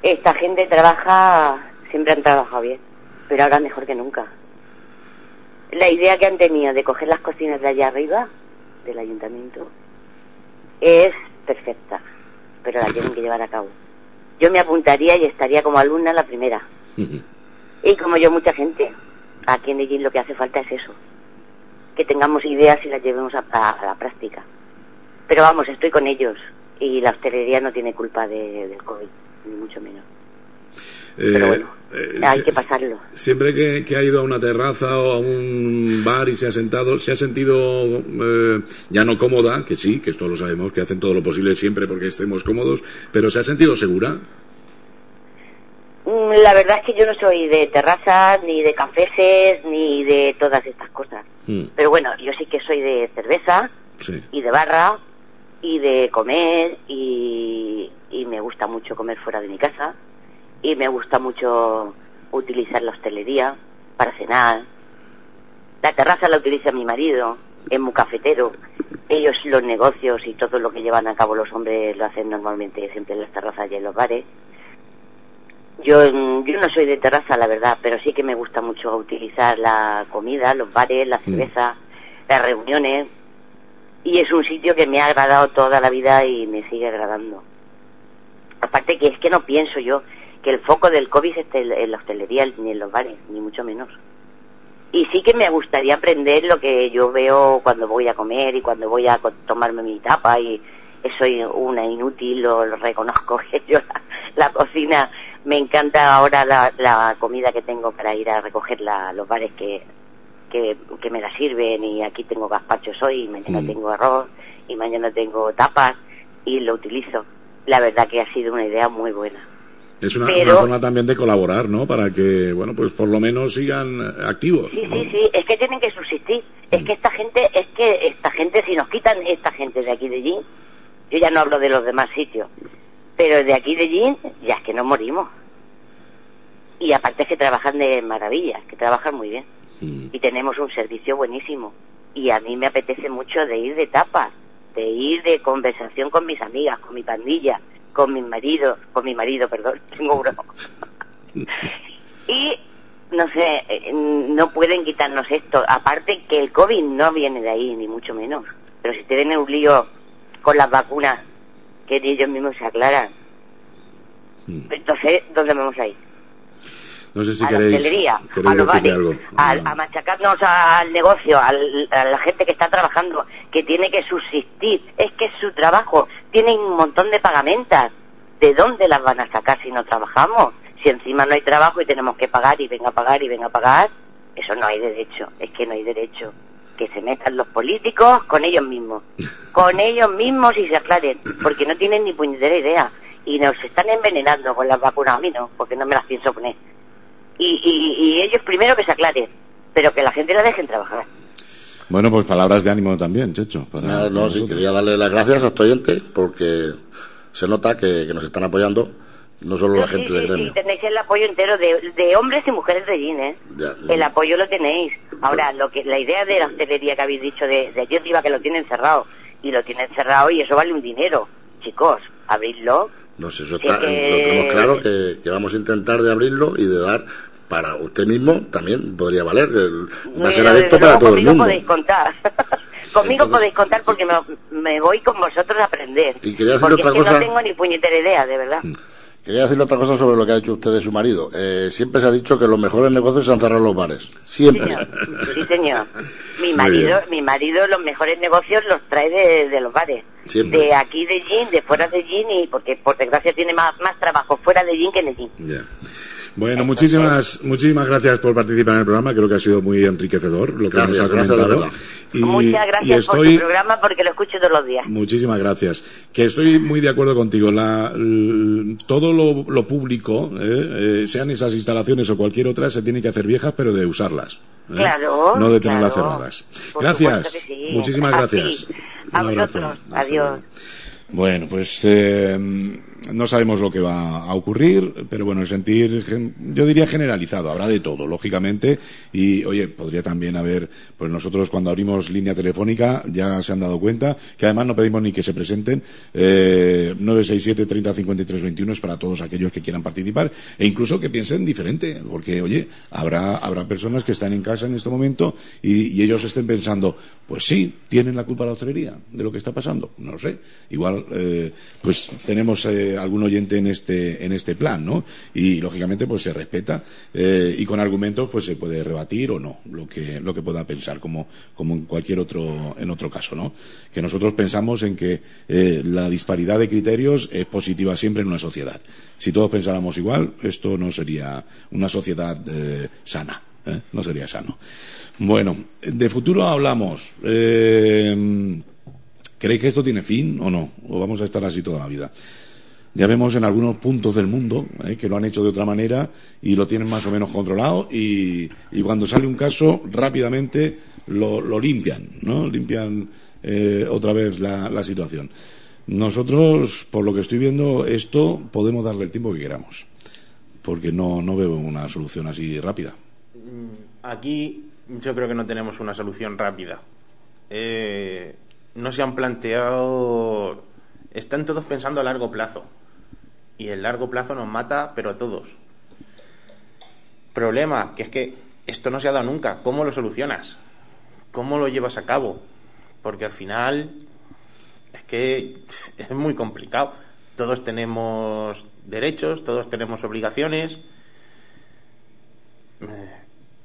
Esta gente trabaja, siempre han trabajado bien, pero ahora mejor que nunca. La idea que han tenido de coger las cocinas de allá arriba, del ayuntamiento, es perfecta, pero la tienen que llevar a cabo. Yo me apuntaría y estaría como alumna la primera. Y como yo, mucha gente. Aquí en Beijing lo que hace falta es eso. Que tengamos ideas y las llevemos a, a la práctica. Pero vamos, estoy con ellos. Y la hostelería no tiene culpa de- del COVID, ni mucho menos. Pero bueno, eh, hay que pasarlo. Siempre que, que ha ido a una terraza o a un bar y se ha sentado, se ha sentido eh, ya no cómoda, que sí, que esto lo sabemos, que hacen todo lo posible siempre porque estemos cómodos, pero se ha sentido segura. Mm, La verdad es que yo no soy de terrazas, ni de cafeses, ni de todas estas cosas. Mm, Pero bueno, yo sí que soy de cerveza sí. y de barra y de comer y, y me gusta mucho comer fuera de mi casa y me gusta mucho utilizar la hostelería para cenar. La terraza la utiliza mi marido, es muy cafetero. Ellos los negocios y todo lo que llevan a cabo los hombres lo hacen normalmente siempre en las terrazas y en los bares. Yo, mm, yo no soy de terraza, la verdad, pero sí que me gusta mucho utilizar la comida, los bares, la cerveza, las reuniones. Y es un sitio que me ha agradado toda la vida y me sigue agradando. Aparte que es que no pienso yo que el foco del COVID esté en la hostelería ni en los bares, ni mucho menos. Y sí que me gustaría aprender lo que yo veo cuando voy a comer y cuando voy a tomarme mi tapa y soy una inútil, lo, lo reconozco que yo la, la cocina me encanta ahora la, la comida que tengo para ir a recoger la- los bares que, que, que me la sirven y aquí tengo gazpachos hoy y mañana Mm. tengo arroz y mañana tengo tapas y lo utilizo. La verdad que ha sido una idea muy buena. Es una, Pero- una forma también de colaborar, ¿no? Para que, bueno, pues por lo menos sigan activos. Sí, ¿no? sí, sí, es que tienen que subsistir. Es que esta gente, es que esta gente, si nos quitan esta gente de aquí de allí, yo ya no hablo de los demás sitios, pero de aquí de allí, ya es que nos morimos. Y aparte es que trabajan de maravilla, que trabajan muy bien. Mm. Y tenemos un servicio buenísimo. Y a mí me apetece mucho de ir de tapas, de ir de conversación con mis amigas, con mi pandilla, con mi marido, con mi marido, perdón, tengo uno. y no sé, eh, no pueden quitarnos esto. Aparte que el COVID no viene de ahí, ni mucho menos. Pero si tienen un lío con las vacunas, que ellos mismos se aclaran, Mm. entonces, ¿dónde vamos a ir? No sé si a la queréis, hostelería, queréis a los bares, algo. al- a machacarnos al negocio, al- a la gente que está trabajando, que tiene que subsistir. Es que es su trabajo. Tienen un montón de pagamentas. ¿De dónde las van a sacar si no trabajamos? Si encima no hay trabajo y tenemos que pagar y venga a pagar y venga a pagar, eso no hay derecho. Es que no hay derecho. Que se metan los políticos con ellos mismos. Con ellos mismos y se aclaren. Porque no tienen ni puñetera idea. Y nos están envenenando con las vacunas. A mí no, porque no me las pienso poner y, y, y ellos primero que se aclaren, pero que la gente la dejen trabajar. Bueno, pues palabras de ánimo también, Checho. para no, sí, quería darle las gracias a estos oyentes porque se nota que, que nos están apoyando, no solo la Sí, gente sí, del gremio. sí, tenéis el apoyo entero de, de hombres y mujeres de Gin, ¿eh? Ya, El apoyo lo tenéis. Ahora, lo que la idea de la hostelería que habéis dicho de, de allí arriba que lo tienen cerrado, y lo tienen cerrado y eso vale un dinero. Chicos, abridlo. No sé, eso Sí, está, que- lo tenemos claro que, que vamos a intentar de abrirlo y de dar para usted mismo también podría valer. el- va a ser desde para todo el conmigo mundo. podéis contar. conmigo Entonces- podéis contar porque me, me voy con vosotros a aprender. Y quería porque otra es que cosa. Mm. no tengo ni puñetera idea, de verdad. Quería decirle otra cosa sobre lo que ha dicho usted de su marido. Eh, siempre se ha dicho que los mejores negocios se han cerrado los bares. Siempre. Señor. Sí, señor. Mi marido, mi marido los mejores negocios los trae de, de los bares. Siempre. De aquí de Gin, de fuera de Gin y porque por desgracia tiene más, más trabajo fuera de Gin que en Gin. Ya. Bueno, muchísimas, muchísimas gracias por participar en el programa. Creo que ha sido muy enriquecedor lo que Gracias, nos ha comentado. Y, Muchas y gracias por tu programa porque lo escucho todos los días. Muchísimas gracias. Que estoy muy de acuerdo contigo. La, l- todo lo, lo público, eh, eh, sean esas instalaciones o cualquier otra, se tiene que hacer viejas, pero de usarlas. ¿eh? Claro, No de tenerlas claro. cerradas. Por gracias. sí. Muchísimas gracias. A Un abrazo. Adiós. luego. Bueno, pues eh, no sabemos lo que va a ocurrir, pero bueno, el sentir, yo diría generalizado, habrá de todo, lógicamente, y oye, podría también haber, pues nosotros cuando abrimos línea telefónica ya se han dado cuenta que además no pedimos ni que se presenten, eh, 967 30 53 21 es para todos aquellos que quieran participar e incluso que piensen diferente, porque oye, habrá, habrá personas que están en casa en este momento y, ellos estén pensando, pues sí, tienen la culpa la hostelería de lo que está pasando, no lo sé, igual, eh, pues tenemos eh, algún oyente en este, en este plan, ¿no? Y lógicamente pues se respeta eh, y con argumentos pues se puede rebatir o no lo que, lo que pueda pensar como, como en cualquier otro, en otro caso, ¿no? Que nosotros pensamos en que eh, la disparidad de criterios es positiva siempre en una sociedad. Si todos pensáramos igual, esto no sería una sociedad eh, sana. ¿eh? No sería sano. Bueno, de futuro hablamos. Eh, ¿Creéis que esto tiene fin o no? ¿O vamos a estar así toda la vida? Ya vemos en algunos puntos del mundo ¿eh? que lo han hecho de otra manera y lo tienen más o menos controlado y, cuando sale un caso rápidamente lo, limpian, ¿no? Limpian eh, otra vez la, situación. Nosotros, por lo que estoy viendo, esto podemos darle el tiempo que queramos, porque no, no veo una solución así rápida. Aquí yo creo que no tenemos una solución rápida. Eh, no se han planteado. Están todos pensando a largo plazo. Y el largo plazo nos mata, pero a todos. Problema, que es que esto no se ha dado nunca. ¿Cómo lo solucionas? ¿Cómo lo llevas a cabo? Porque al final es que es muy complicado. Todos tenemos derechos, todos tenemos obligaciones. Eh,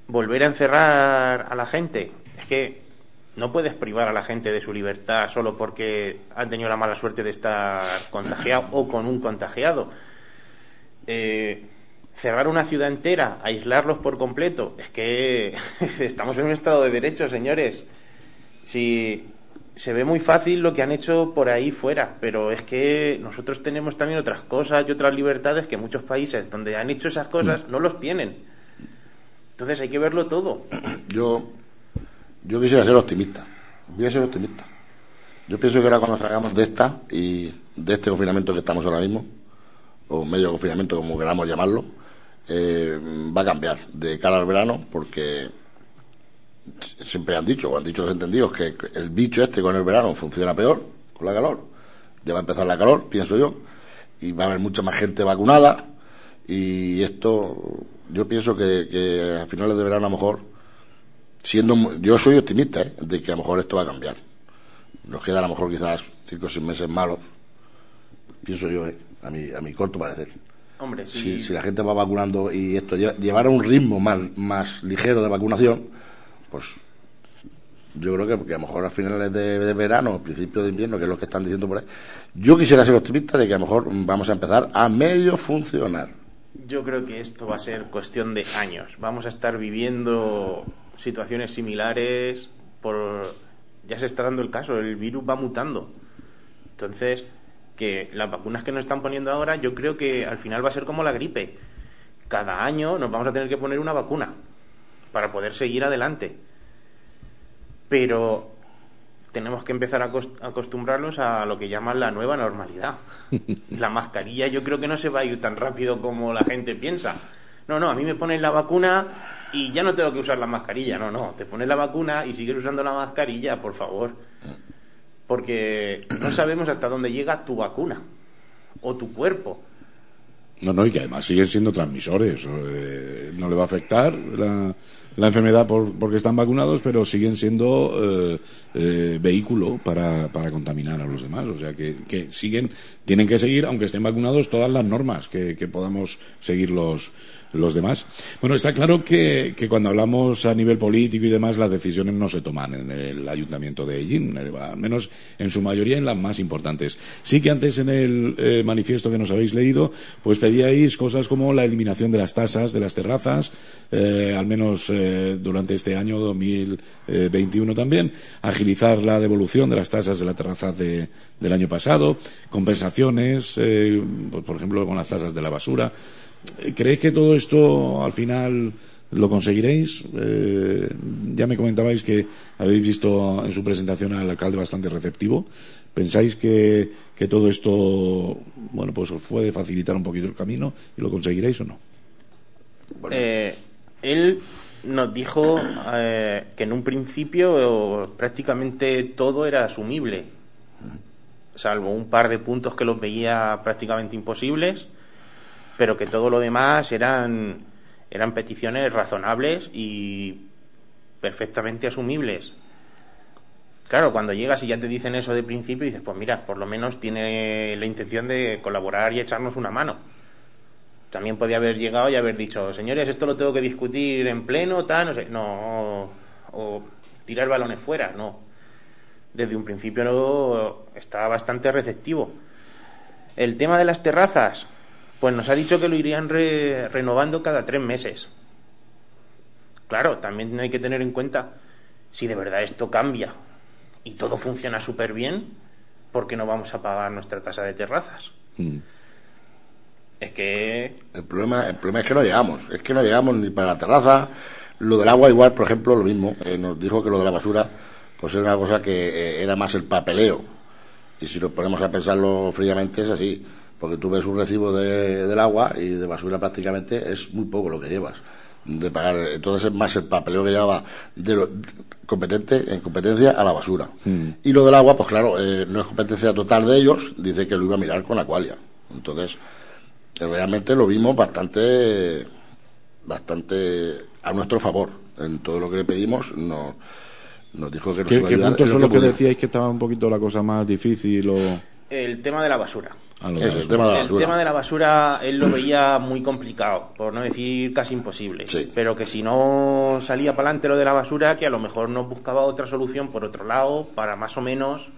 volver a encerrar a la gente. Es que no puedes privar a la gente de su libertad solo porque han tenido la mala suerte de estar contagiado o con un contagiado. Eh, cerrar una ciudad entera, aislarlos por completo, es que estamos en un estado de derecho, señores. Si se ve muy fácil lo que han hecho por ahí fuera, pero es que nosotros tenemos también otras cosas y otras libertades que muchos países donde han hecho esas cosas no los tienen. Entonces hay que verlo todo. Yo, yo quisiera ser optimista. Voy a ser optimista. Yo pienso que ahora cuando salgamos de esta y de este confinamiento que estamos ahora mismo, o medio confinamiento como queramos llamarlo, eh, va a cambiar de cara al verano porque siempre han dicho, o han dicho los entendidos, que el bicho este con el verano funciona peor, con la calor. Ya va a empezar la calor, pienso yo, y va a haber mucha más gente vacunada, y esto, yo pienso que, que a finales de verano a lo mejor, siendo, yo soy optimista, ¿eh? de que a lo mejor esto va a cambiar. Nos queda a lo mejor quizás cinco o seis meses malos, pienso yo, ¿eh? a, mi, a mi corto parecer. Hombre, Si, sí. si la gente va vacunando y esto lle- llevara un ritmo más, más ligero de vacunación, pues yo creo que, que a lo mejor a finales de, de verano, principios de invierno, que es lo que están diciendo por ahí, yo quisiera ser optimista de que a lo mejor vamos a empezar a medio funcionar. Yo creo que esto va a ser cuestión de años. Vamos a estar viviendo situaciones similares por ya se está dando el caso, el virus va mutando. Entonces, que las vacunas que nos están poniendo ahora, yo creo que al final va a ser como la gripe. Cada año nos vamos a tener que poner una vacuna para poder seguir adelante. Pero tenemos que empezar a acost- a acostumbrarnos a lo que llaman la nueva normalidad. La mascarilla yo creo que no se va a ir tan rápido como la gente piensa. No, no, a mí me ponen la vacuna y ya no tengo que usar la mascarilla. No, no, te pones la vacuna y sigues usando la mascarilla, por favor. Porque no sabemos hasta dónde llega tu vacuna o tu cuerpo. No, no, y que además siguen siendo transmisores. eh, no le va a afectar la, la enfermedad por, porque están vacunados, pero siguen siendo eh, eh, vehículo para, para contaminar a los demás. O sea, que, que siguen, tienen que seguir, aunque estén vacunados, todas las normas que, que podamos seguir los, los demás. Bueno, está claro que, cuando hablamos a nivel político y demás, las decisiones no se toman en el ayuntamiento de Ellín, eh, al menos en su mayoría en las más importantes. Sí que antes en el eh, manifiesto que nos habéis leído, pues pedíais cosas como la eliminación de las tasas de las terrazas, eh, al menos durante este año 2021 también, agilizar la devolución de las tasas de la terraza de- del año pasado, compensaciones, pues, por ejemplo, con las tasas de la basura. ¿Creéis que todo esto al final ¿Lo conseguiréis? Eh, ya me comentabais que habéis visto en su presentación al alcalde bastante receptivo. ¿Pensáis que, que todo esto, bueno, pues os puede facilitar un poquito el camino y lo conseguiréis o no? Eh, él nos dijo eh, que en un principio prácticamente todo era asumible, salvo un par de puntos que los veía prácticamente imposibles, pero que todo lo demás eran eran peticiones razonables y perfectamente asumibles. Claro, cuando llegas y ya te dicen eso de principio, dices, pues mira, por lo menos tiene la intención de colaborar y echarnos una mano. También podía haber llegado y haber dicho, señores, esto lo tengo que discutir en pleno, tal, no sé, no, o, tirar balones fuera, no. Desde un principio no, estaba bastante receptivo. El tema de las terrazas, pues nos ha dicho que lo irían renovando cada tres meses. Claro, también hay que tener en cuenta si de verdad esto cambia y todo funciona súper bien, ¿por qué no vamos a pagar nuestra tasa de terrazas? Mm. Es que... El problema, el problema es que no llegamos, es que no llegamos ni para la terraza. Lo del agua igual, por ejemplo, lo mismo. Eh, nos dijo que lo de la basura, pues era una cosa que eh, era más el papeleo. Y si nos ponemos a pensarlo fríamente es así porque tú ves un recibo de, del agua y de basura prácticamente es muy poco lo que llevas de pagar. Entonces es más el papeleo que llevaba de lo, competente en competencia a la basura. Mm. Y lo del agua, pues claro, eh, no es competencia total de ellos, dice que lo iba a mirar con Aqualia. Entonces, eh, realmente lo vimos bastante, bastante a nuestro favor. En todo lo que le pedimos, no, nos dijo que nos ¿Qué, ¿qué puntos son los que decíais que estaba un poquito la cosa más difícil o...? El tema de la basura el, tema de la basura él lo veía muy complicado, por no decir casi imposible. Pero que si no salía para adelante lo de la basura, que a lo mejor no buscaba otra solución por otro lado, para más o menos.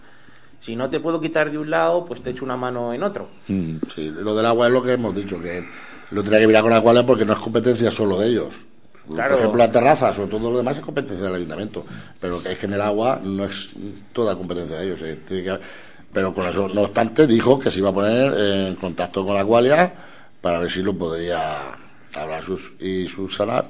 Si no te puedo quitar de un lado, pues te echo una mano en otro. Mm, sí, lo del agua es lo que hemos dicho, que lo tenía que mirar con la cual porque no es competencia solo de ellos. Por ejemplo, las terrazas o todo lo demás es competencia del ayuntamiento. Pero que es que en el agua no es toda competencia de ellos. Eh. Tiene que pero con eso, no obstante, dijo que se iba a poner en contacto con la Gualia para ver si lo podría hablar sus, y subsanar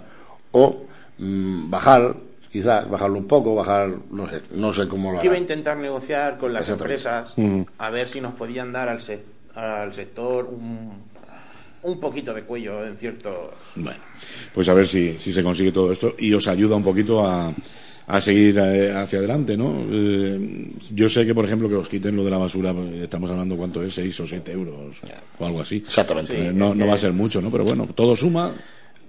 o mm, bajar, quizás bajarlo un poco, bajar, no sé, no sé cómo lo hará. iba a intentar negociar con las empresas a ver si nos podían dar al, al sector un, un poquito de cuello en cierto. Bueno, pues a ver si, si se consigue todo esto y os ayuda un poquito a a seguir eh, hacia adelante, ¿no? Eh, yo sé que, por ejemplo, que os quiten lo de la basura, pues, estamos hablando cuánto es, 6 o 7 euros o algo así. Exactamente. Eh, no, no va a ser mucho, ¿no? Pero bueno, todo suma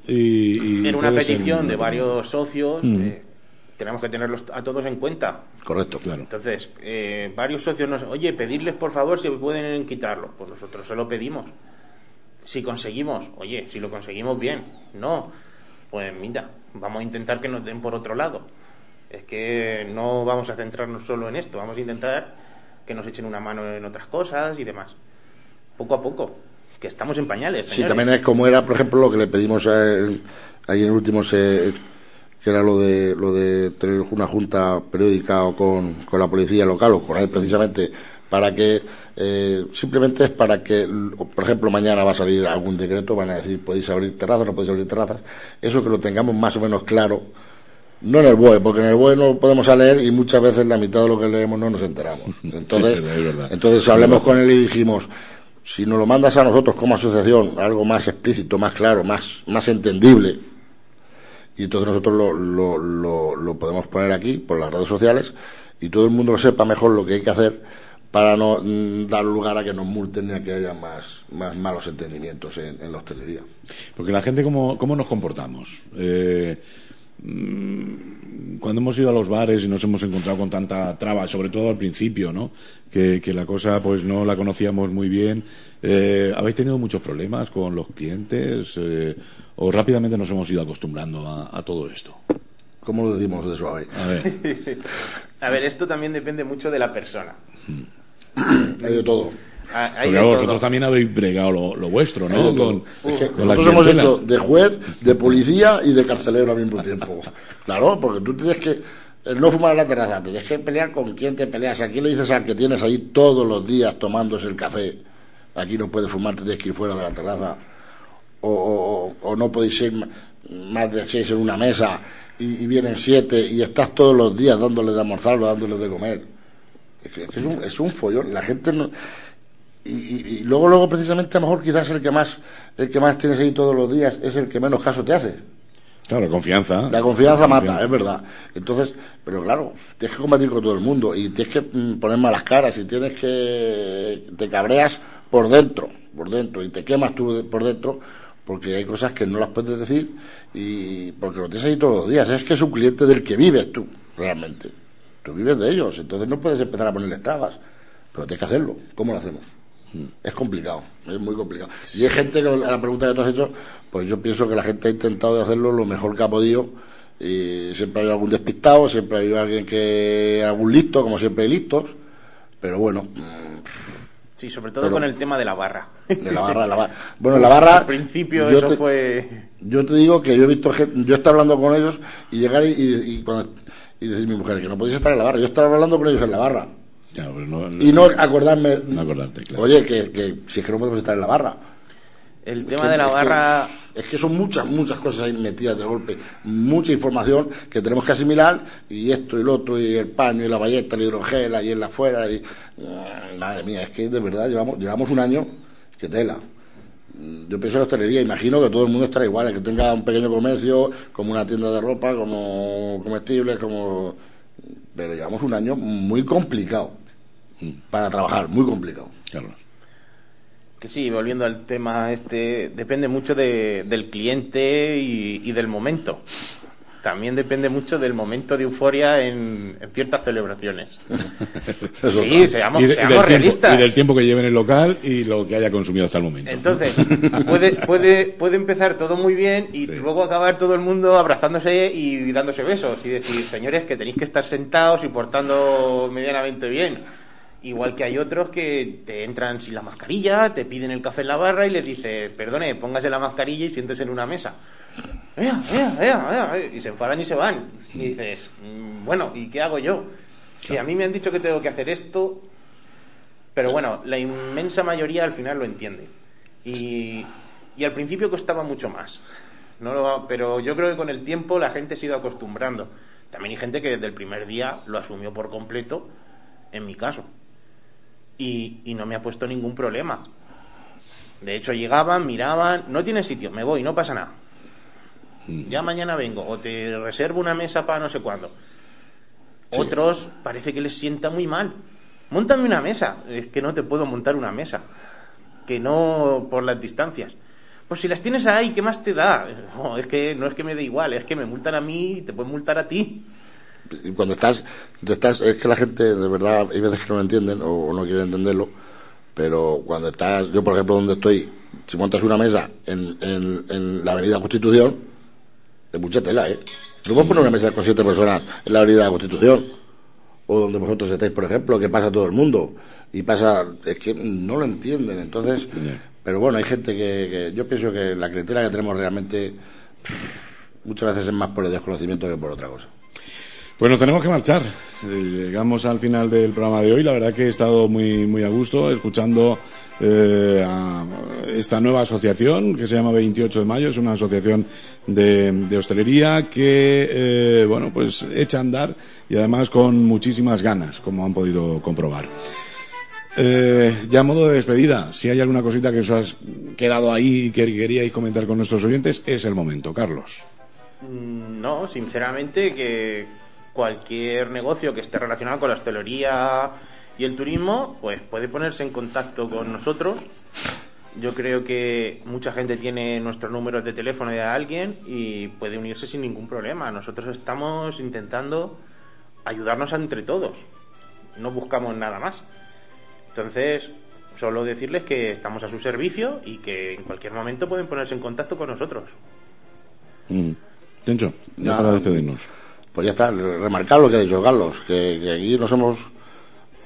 y... en una petición de varios socios... Mm. tenemos que tenerlos a todos en cuenta. Correcto, claro. Entonces, varios socios nos, oye, pedirles por favor si pueden quitarlo. Pues nosotros se lo pedimos. Si conseguimos, oye, si lo conseguimos bien. No, pues mira, vamos a intentar que nos den por otro lado es que no vamos a centrarnos solo en esto, vamos a intentar que nos echen una mano en otras cosas y demás. Poco a poco, que estamos en pañales. Sí, también es como era, por ejemplo, lo que le pedimos ahí en el último, que era lo de, lo de tener una junta periódica o con, con la policía local o con él precisamente para que eh, simplemente es para que, por ejemplo, mañana va a salir algún decreto, van a decir podéis abrir terrazas, no podéis abrir terrazas, eso que lo tengamos más o menos claro no en el BOE, porque en el BOE no podemos leer y muchas veces la mitad de lo que leemos no nos enteramos. Entonces, entonces hablemos con él y dijimos, si nos lo mandas a nosotros como asociación, algo más explícito, más claro, más, más entendible, y entonces nosotros lo, lo, lo, lo podemos poner aquí por las redes sociales y todo el mundo sepa mejor lo que hay que hacer para no mm, dar lugar a que nos multen ni a que haya más, más malos entendimientos en, en la hostelería. Porque la gente, ¿cómo, cómo nos comportamos? Eh, cuando hemos ido a los bares y nos hemos encontrado con tanta traba, sobre todo al principio, ¿no? Que, la cosa pues no la conocíamos muy bien. Eh, ¿Habéis tenido muchos problemas con los clientes eh, o rápidamente nos hemos ido acostumbrando a, todo esto? ¿Cómo lo decimos de suave? A ver. a ver, esto también depende mucho de la persona. Hay de todo. Ah, Porque vosotros también habéis bregado lo, vuestro, ¿no? Con, nosotros hemos hecho de juez, de policía y de carcelero al mismo tiempo. Claro, porque tú tienes que no fumar en la terraza, te tienes que pelear con quien te peleas. Aquí le dices al que tienes ahí todos los días tomándose el café, aquí no puedes fumar, te tienes que ir fuera de la terraza. o, o, no podéis ser más de seis en una mesa y, vienen siete y estás todos los días dándole de almorzar o dándole de comer. Es, es, un, es un follón. La gente no, y, luego luego precisamente a lo mejor quizás el que más el que más tienes ahí todos los días es el que menos caso te hace. Claro la confianza. La confianza mata es verdad. Entonces pero claro tienes que combatir con todo el mundo y tienes que mm, poner malas caras y tienes que te cabreas por dentro por dentro y te quemas tú por dentro porque hay cosas que no las puedes decir y porque lo tienes ahí todos los días. Es que es un cliente del que vives tú realmente. Tú vives de ellos entonces no puedes empezar a ponerle trabas pero tienes que hacerlo. ¿cómo lo hacemos? Es complicado, es muy complicado. Y hay gente que, a la pregunta que tú has hecho, pues yo pienso que la gente ha intentado de hacerlo lo mejor que ha podido. Y siempre hay algún despistado, siempre hay alguien que. algún listo, como siempre hay listos. Pero bueno. Sí, sobre todo con el tema de la barra. De la barra, la barra. Bueno, la barra. Al principio eso fue. Yo te digo que yo he visto gente. Yo estaba hablando con ellos y llegar y, y, y decir mi mujer que no podéis estar en la barra. Yo estaba hablando con ellos en la barra y no acordarme. Oye, que, si es que no podemos estar en la barra. El tema de la barra. es que son muchas, muchas cosas ahí metidas de golpe. Mucha información que tenemos que asimilar. Y esto y lo otro, y el paño, y la valleta, la hidrogela, y en la afuera. Y... Madre mía, es que de verdad llevamos, llevamos un año que tela. Yo pienso en la hostelería, imagino que todo el mundo estará igual, que tenga un pequeño comercio, como una tienda de ropa, como comestibles, como pero llevamos un año muy complicado para trabajar, muy complicado. Carlos. Que sí, volviendo al tema este, depende mucho del cliente y, del momento. También depende mucho del momento de euforia en, ciertas celebraciones. sí, seamos, realistas. y del tiempo que lleve en el local y lo que haya consumido hasta el momento. Entonces, puede, puede, puede empezar todo muy bien y luego acabar todo el mundo abrazándose y dándose besos y decir, señores, que tenéis que estar sentados y portando medianamente bien. Igual que hay otros que te entran sin la mascarilla, te piden el café en la barra y les dices, perdone, póngase la mascarilla y siéntese en una mesa. Y se enfadan y se van. Y dices, mm, bueno, ¿y qué hago yo? Si a mí me han dicho que tengo que hacer esto. Pero bueno, la inmensa mayoría al final lo entiende. Y, y al principio costaba mucho más. No pero yo creo que con el tiempo la gente se ha ido acostumbrando. También hay gente que desde el primer día lo asumió por completo, en mi caso y, no me ha puesto ningún problema. De hecho, llegaban, miraban, no tiene sitio, me voy, no pasa nada. Mm. Ya mañana vengo, o te reservo una mesa para no sé cuándo. Otros parece que les sienta muy mal. Móntame una mesa. Es que no te puedo montar una mesa. Que no por las distancias. Pues si las tienes ahí, ¿qué más te da? es que no es que me dé igual, es que me multan a mí y te pueden multar a ti cuando estás, estás, es que la gente de verdad hay veces que no lo entienden o, no quieren entenderlo, pero cuando estás, yo por ejemplo donde estoy, si montas una mesa en, en, la Avenida Constitución, es mucha tela, ¿eh? No puedes poner una mesa con siete personas en la Avenida Constitución, o donde vosotros estáis, por ejemplo, que pasa todo el mundo, y pasa, es que no lo entienden, entonces, pero bueno, hay gente que, que yo pienso que la clientela que tenemos realmente muchas veces es más por el desconocimiento que por otra cosa. Bueno, tenemos que marchar. Llegamos al final del programa de hoy. La verdad que he estado muy, muy a gusto escuchando eh, a esta nueva asociación que se llama 28 de Mayo. Es una asociación de, hostelería que, eh, bueno, pues echa a andar y además con muchísimas ganas, como han podido comprobar. Eh, ya a modo de despedida, si hay alguna cosita que os has quedado ahí y que queríais comentar con nuestros oyentes, es el momento. Carlos. Mm, no, sinceramente que cualquier negocio que esté relacionado con la hostelería y el turismo, pues puede ponerse en contacto con nosotros. Yo creo que mucha gente tiene nuestros números de teléfono de alguien y puede unirse sin ningún problema. Nosotros estamos intentando ayudarnos entre todos. No buscamos nada más. Entonces, solo decirles que estamos a su servicio y que en cualquier momento pueden ponerse en contacto con nosotros. Mm. Tencho, ya para despedirnos pues ya está, remarcar lo que ha dicho Carlos, que, aquí nos hemos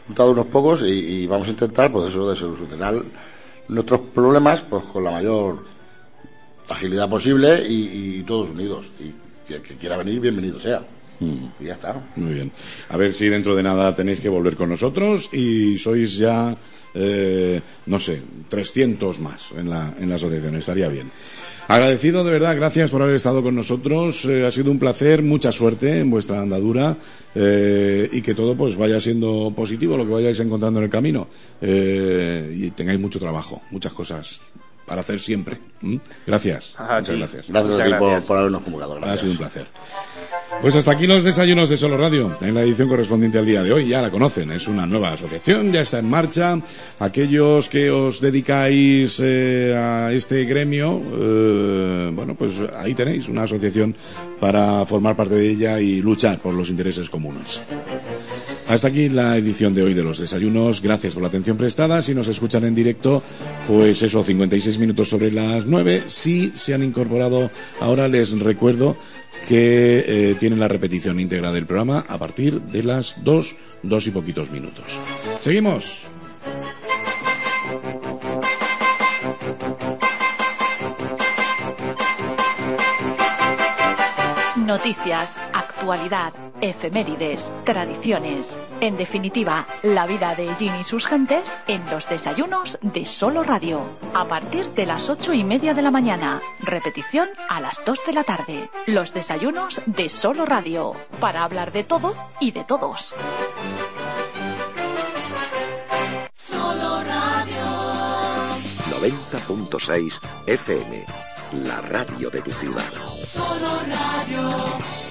juntado unos pocos y, vamos a intentar, pues eso, de solucionar nuestros problemas, pues con la mayor agilidad posible y, todos unidos. Y que, quiera venir, bienvenido sea. Mm. Y ya está. Muy bien. A ver si dentro de nada tenéis que volver con nosotros y sois ya eh, no sé, 300 más en la, en la asociación. Estaría bien. Agradecido de verdad, gracias por haber estado con nosotros. Eh, ha sido un placer, mucha suerte en vuestra andadura eh, y que todo pues vaya siendo positivo lo que vayáis encontrando en el camino eh, y tengáis mucho trabajo, muchas cosas para hacer siempre. Gracias. Ah, muchas gracias. Gracias a ti por, habernos convocado. Ha sido un placer. Pues hasta aquí los desayunos de Solo Radio, en la edición correspondiente al día de hoy. Ya la conocen, es una nueva asociación, ya está en marcha. Aquellos que os dedicáis eh, a este gremio, eh, bueno, pues ahí tenéis una asociación para formar parte de ella y luchar por los intereses comunes. Hasta aquí la edición de hoy de los desayunos. Gracias por la atención prestada. Si nos escuchan en directo, pues eso, 56 minutos sobre las 9. Si se han incorporado ahora, les recuerdo que eh, tienen la repetición íntegra del programa a partir de las 2, 2 y poquitos minutos. Seguimos. Noticias, actualidad, efemérides, tradiciones. En definitiva, la vida de Ginny y sus gentes en los desayunos de Solo Radio. A partir de las ocho y media de la mañana. Repetición a las dos de la tarde. Los desayunos de Solo Radio. Para hablar de todo y de todos. Solo Radio. 90.6 FM la radio de tu ciudad. Solo radio.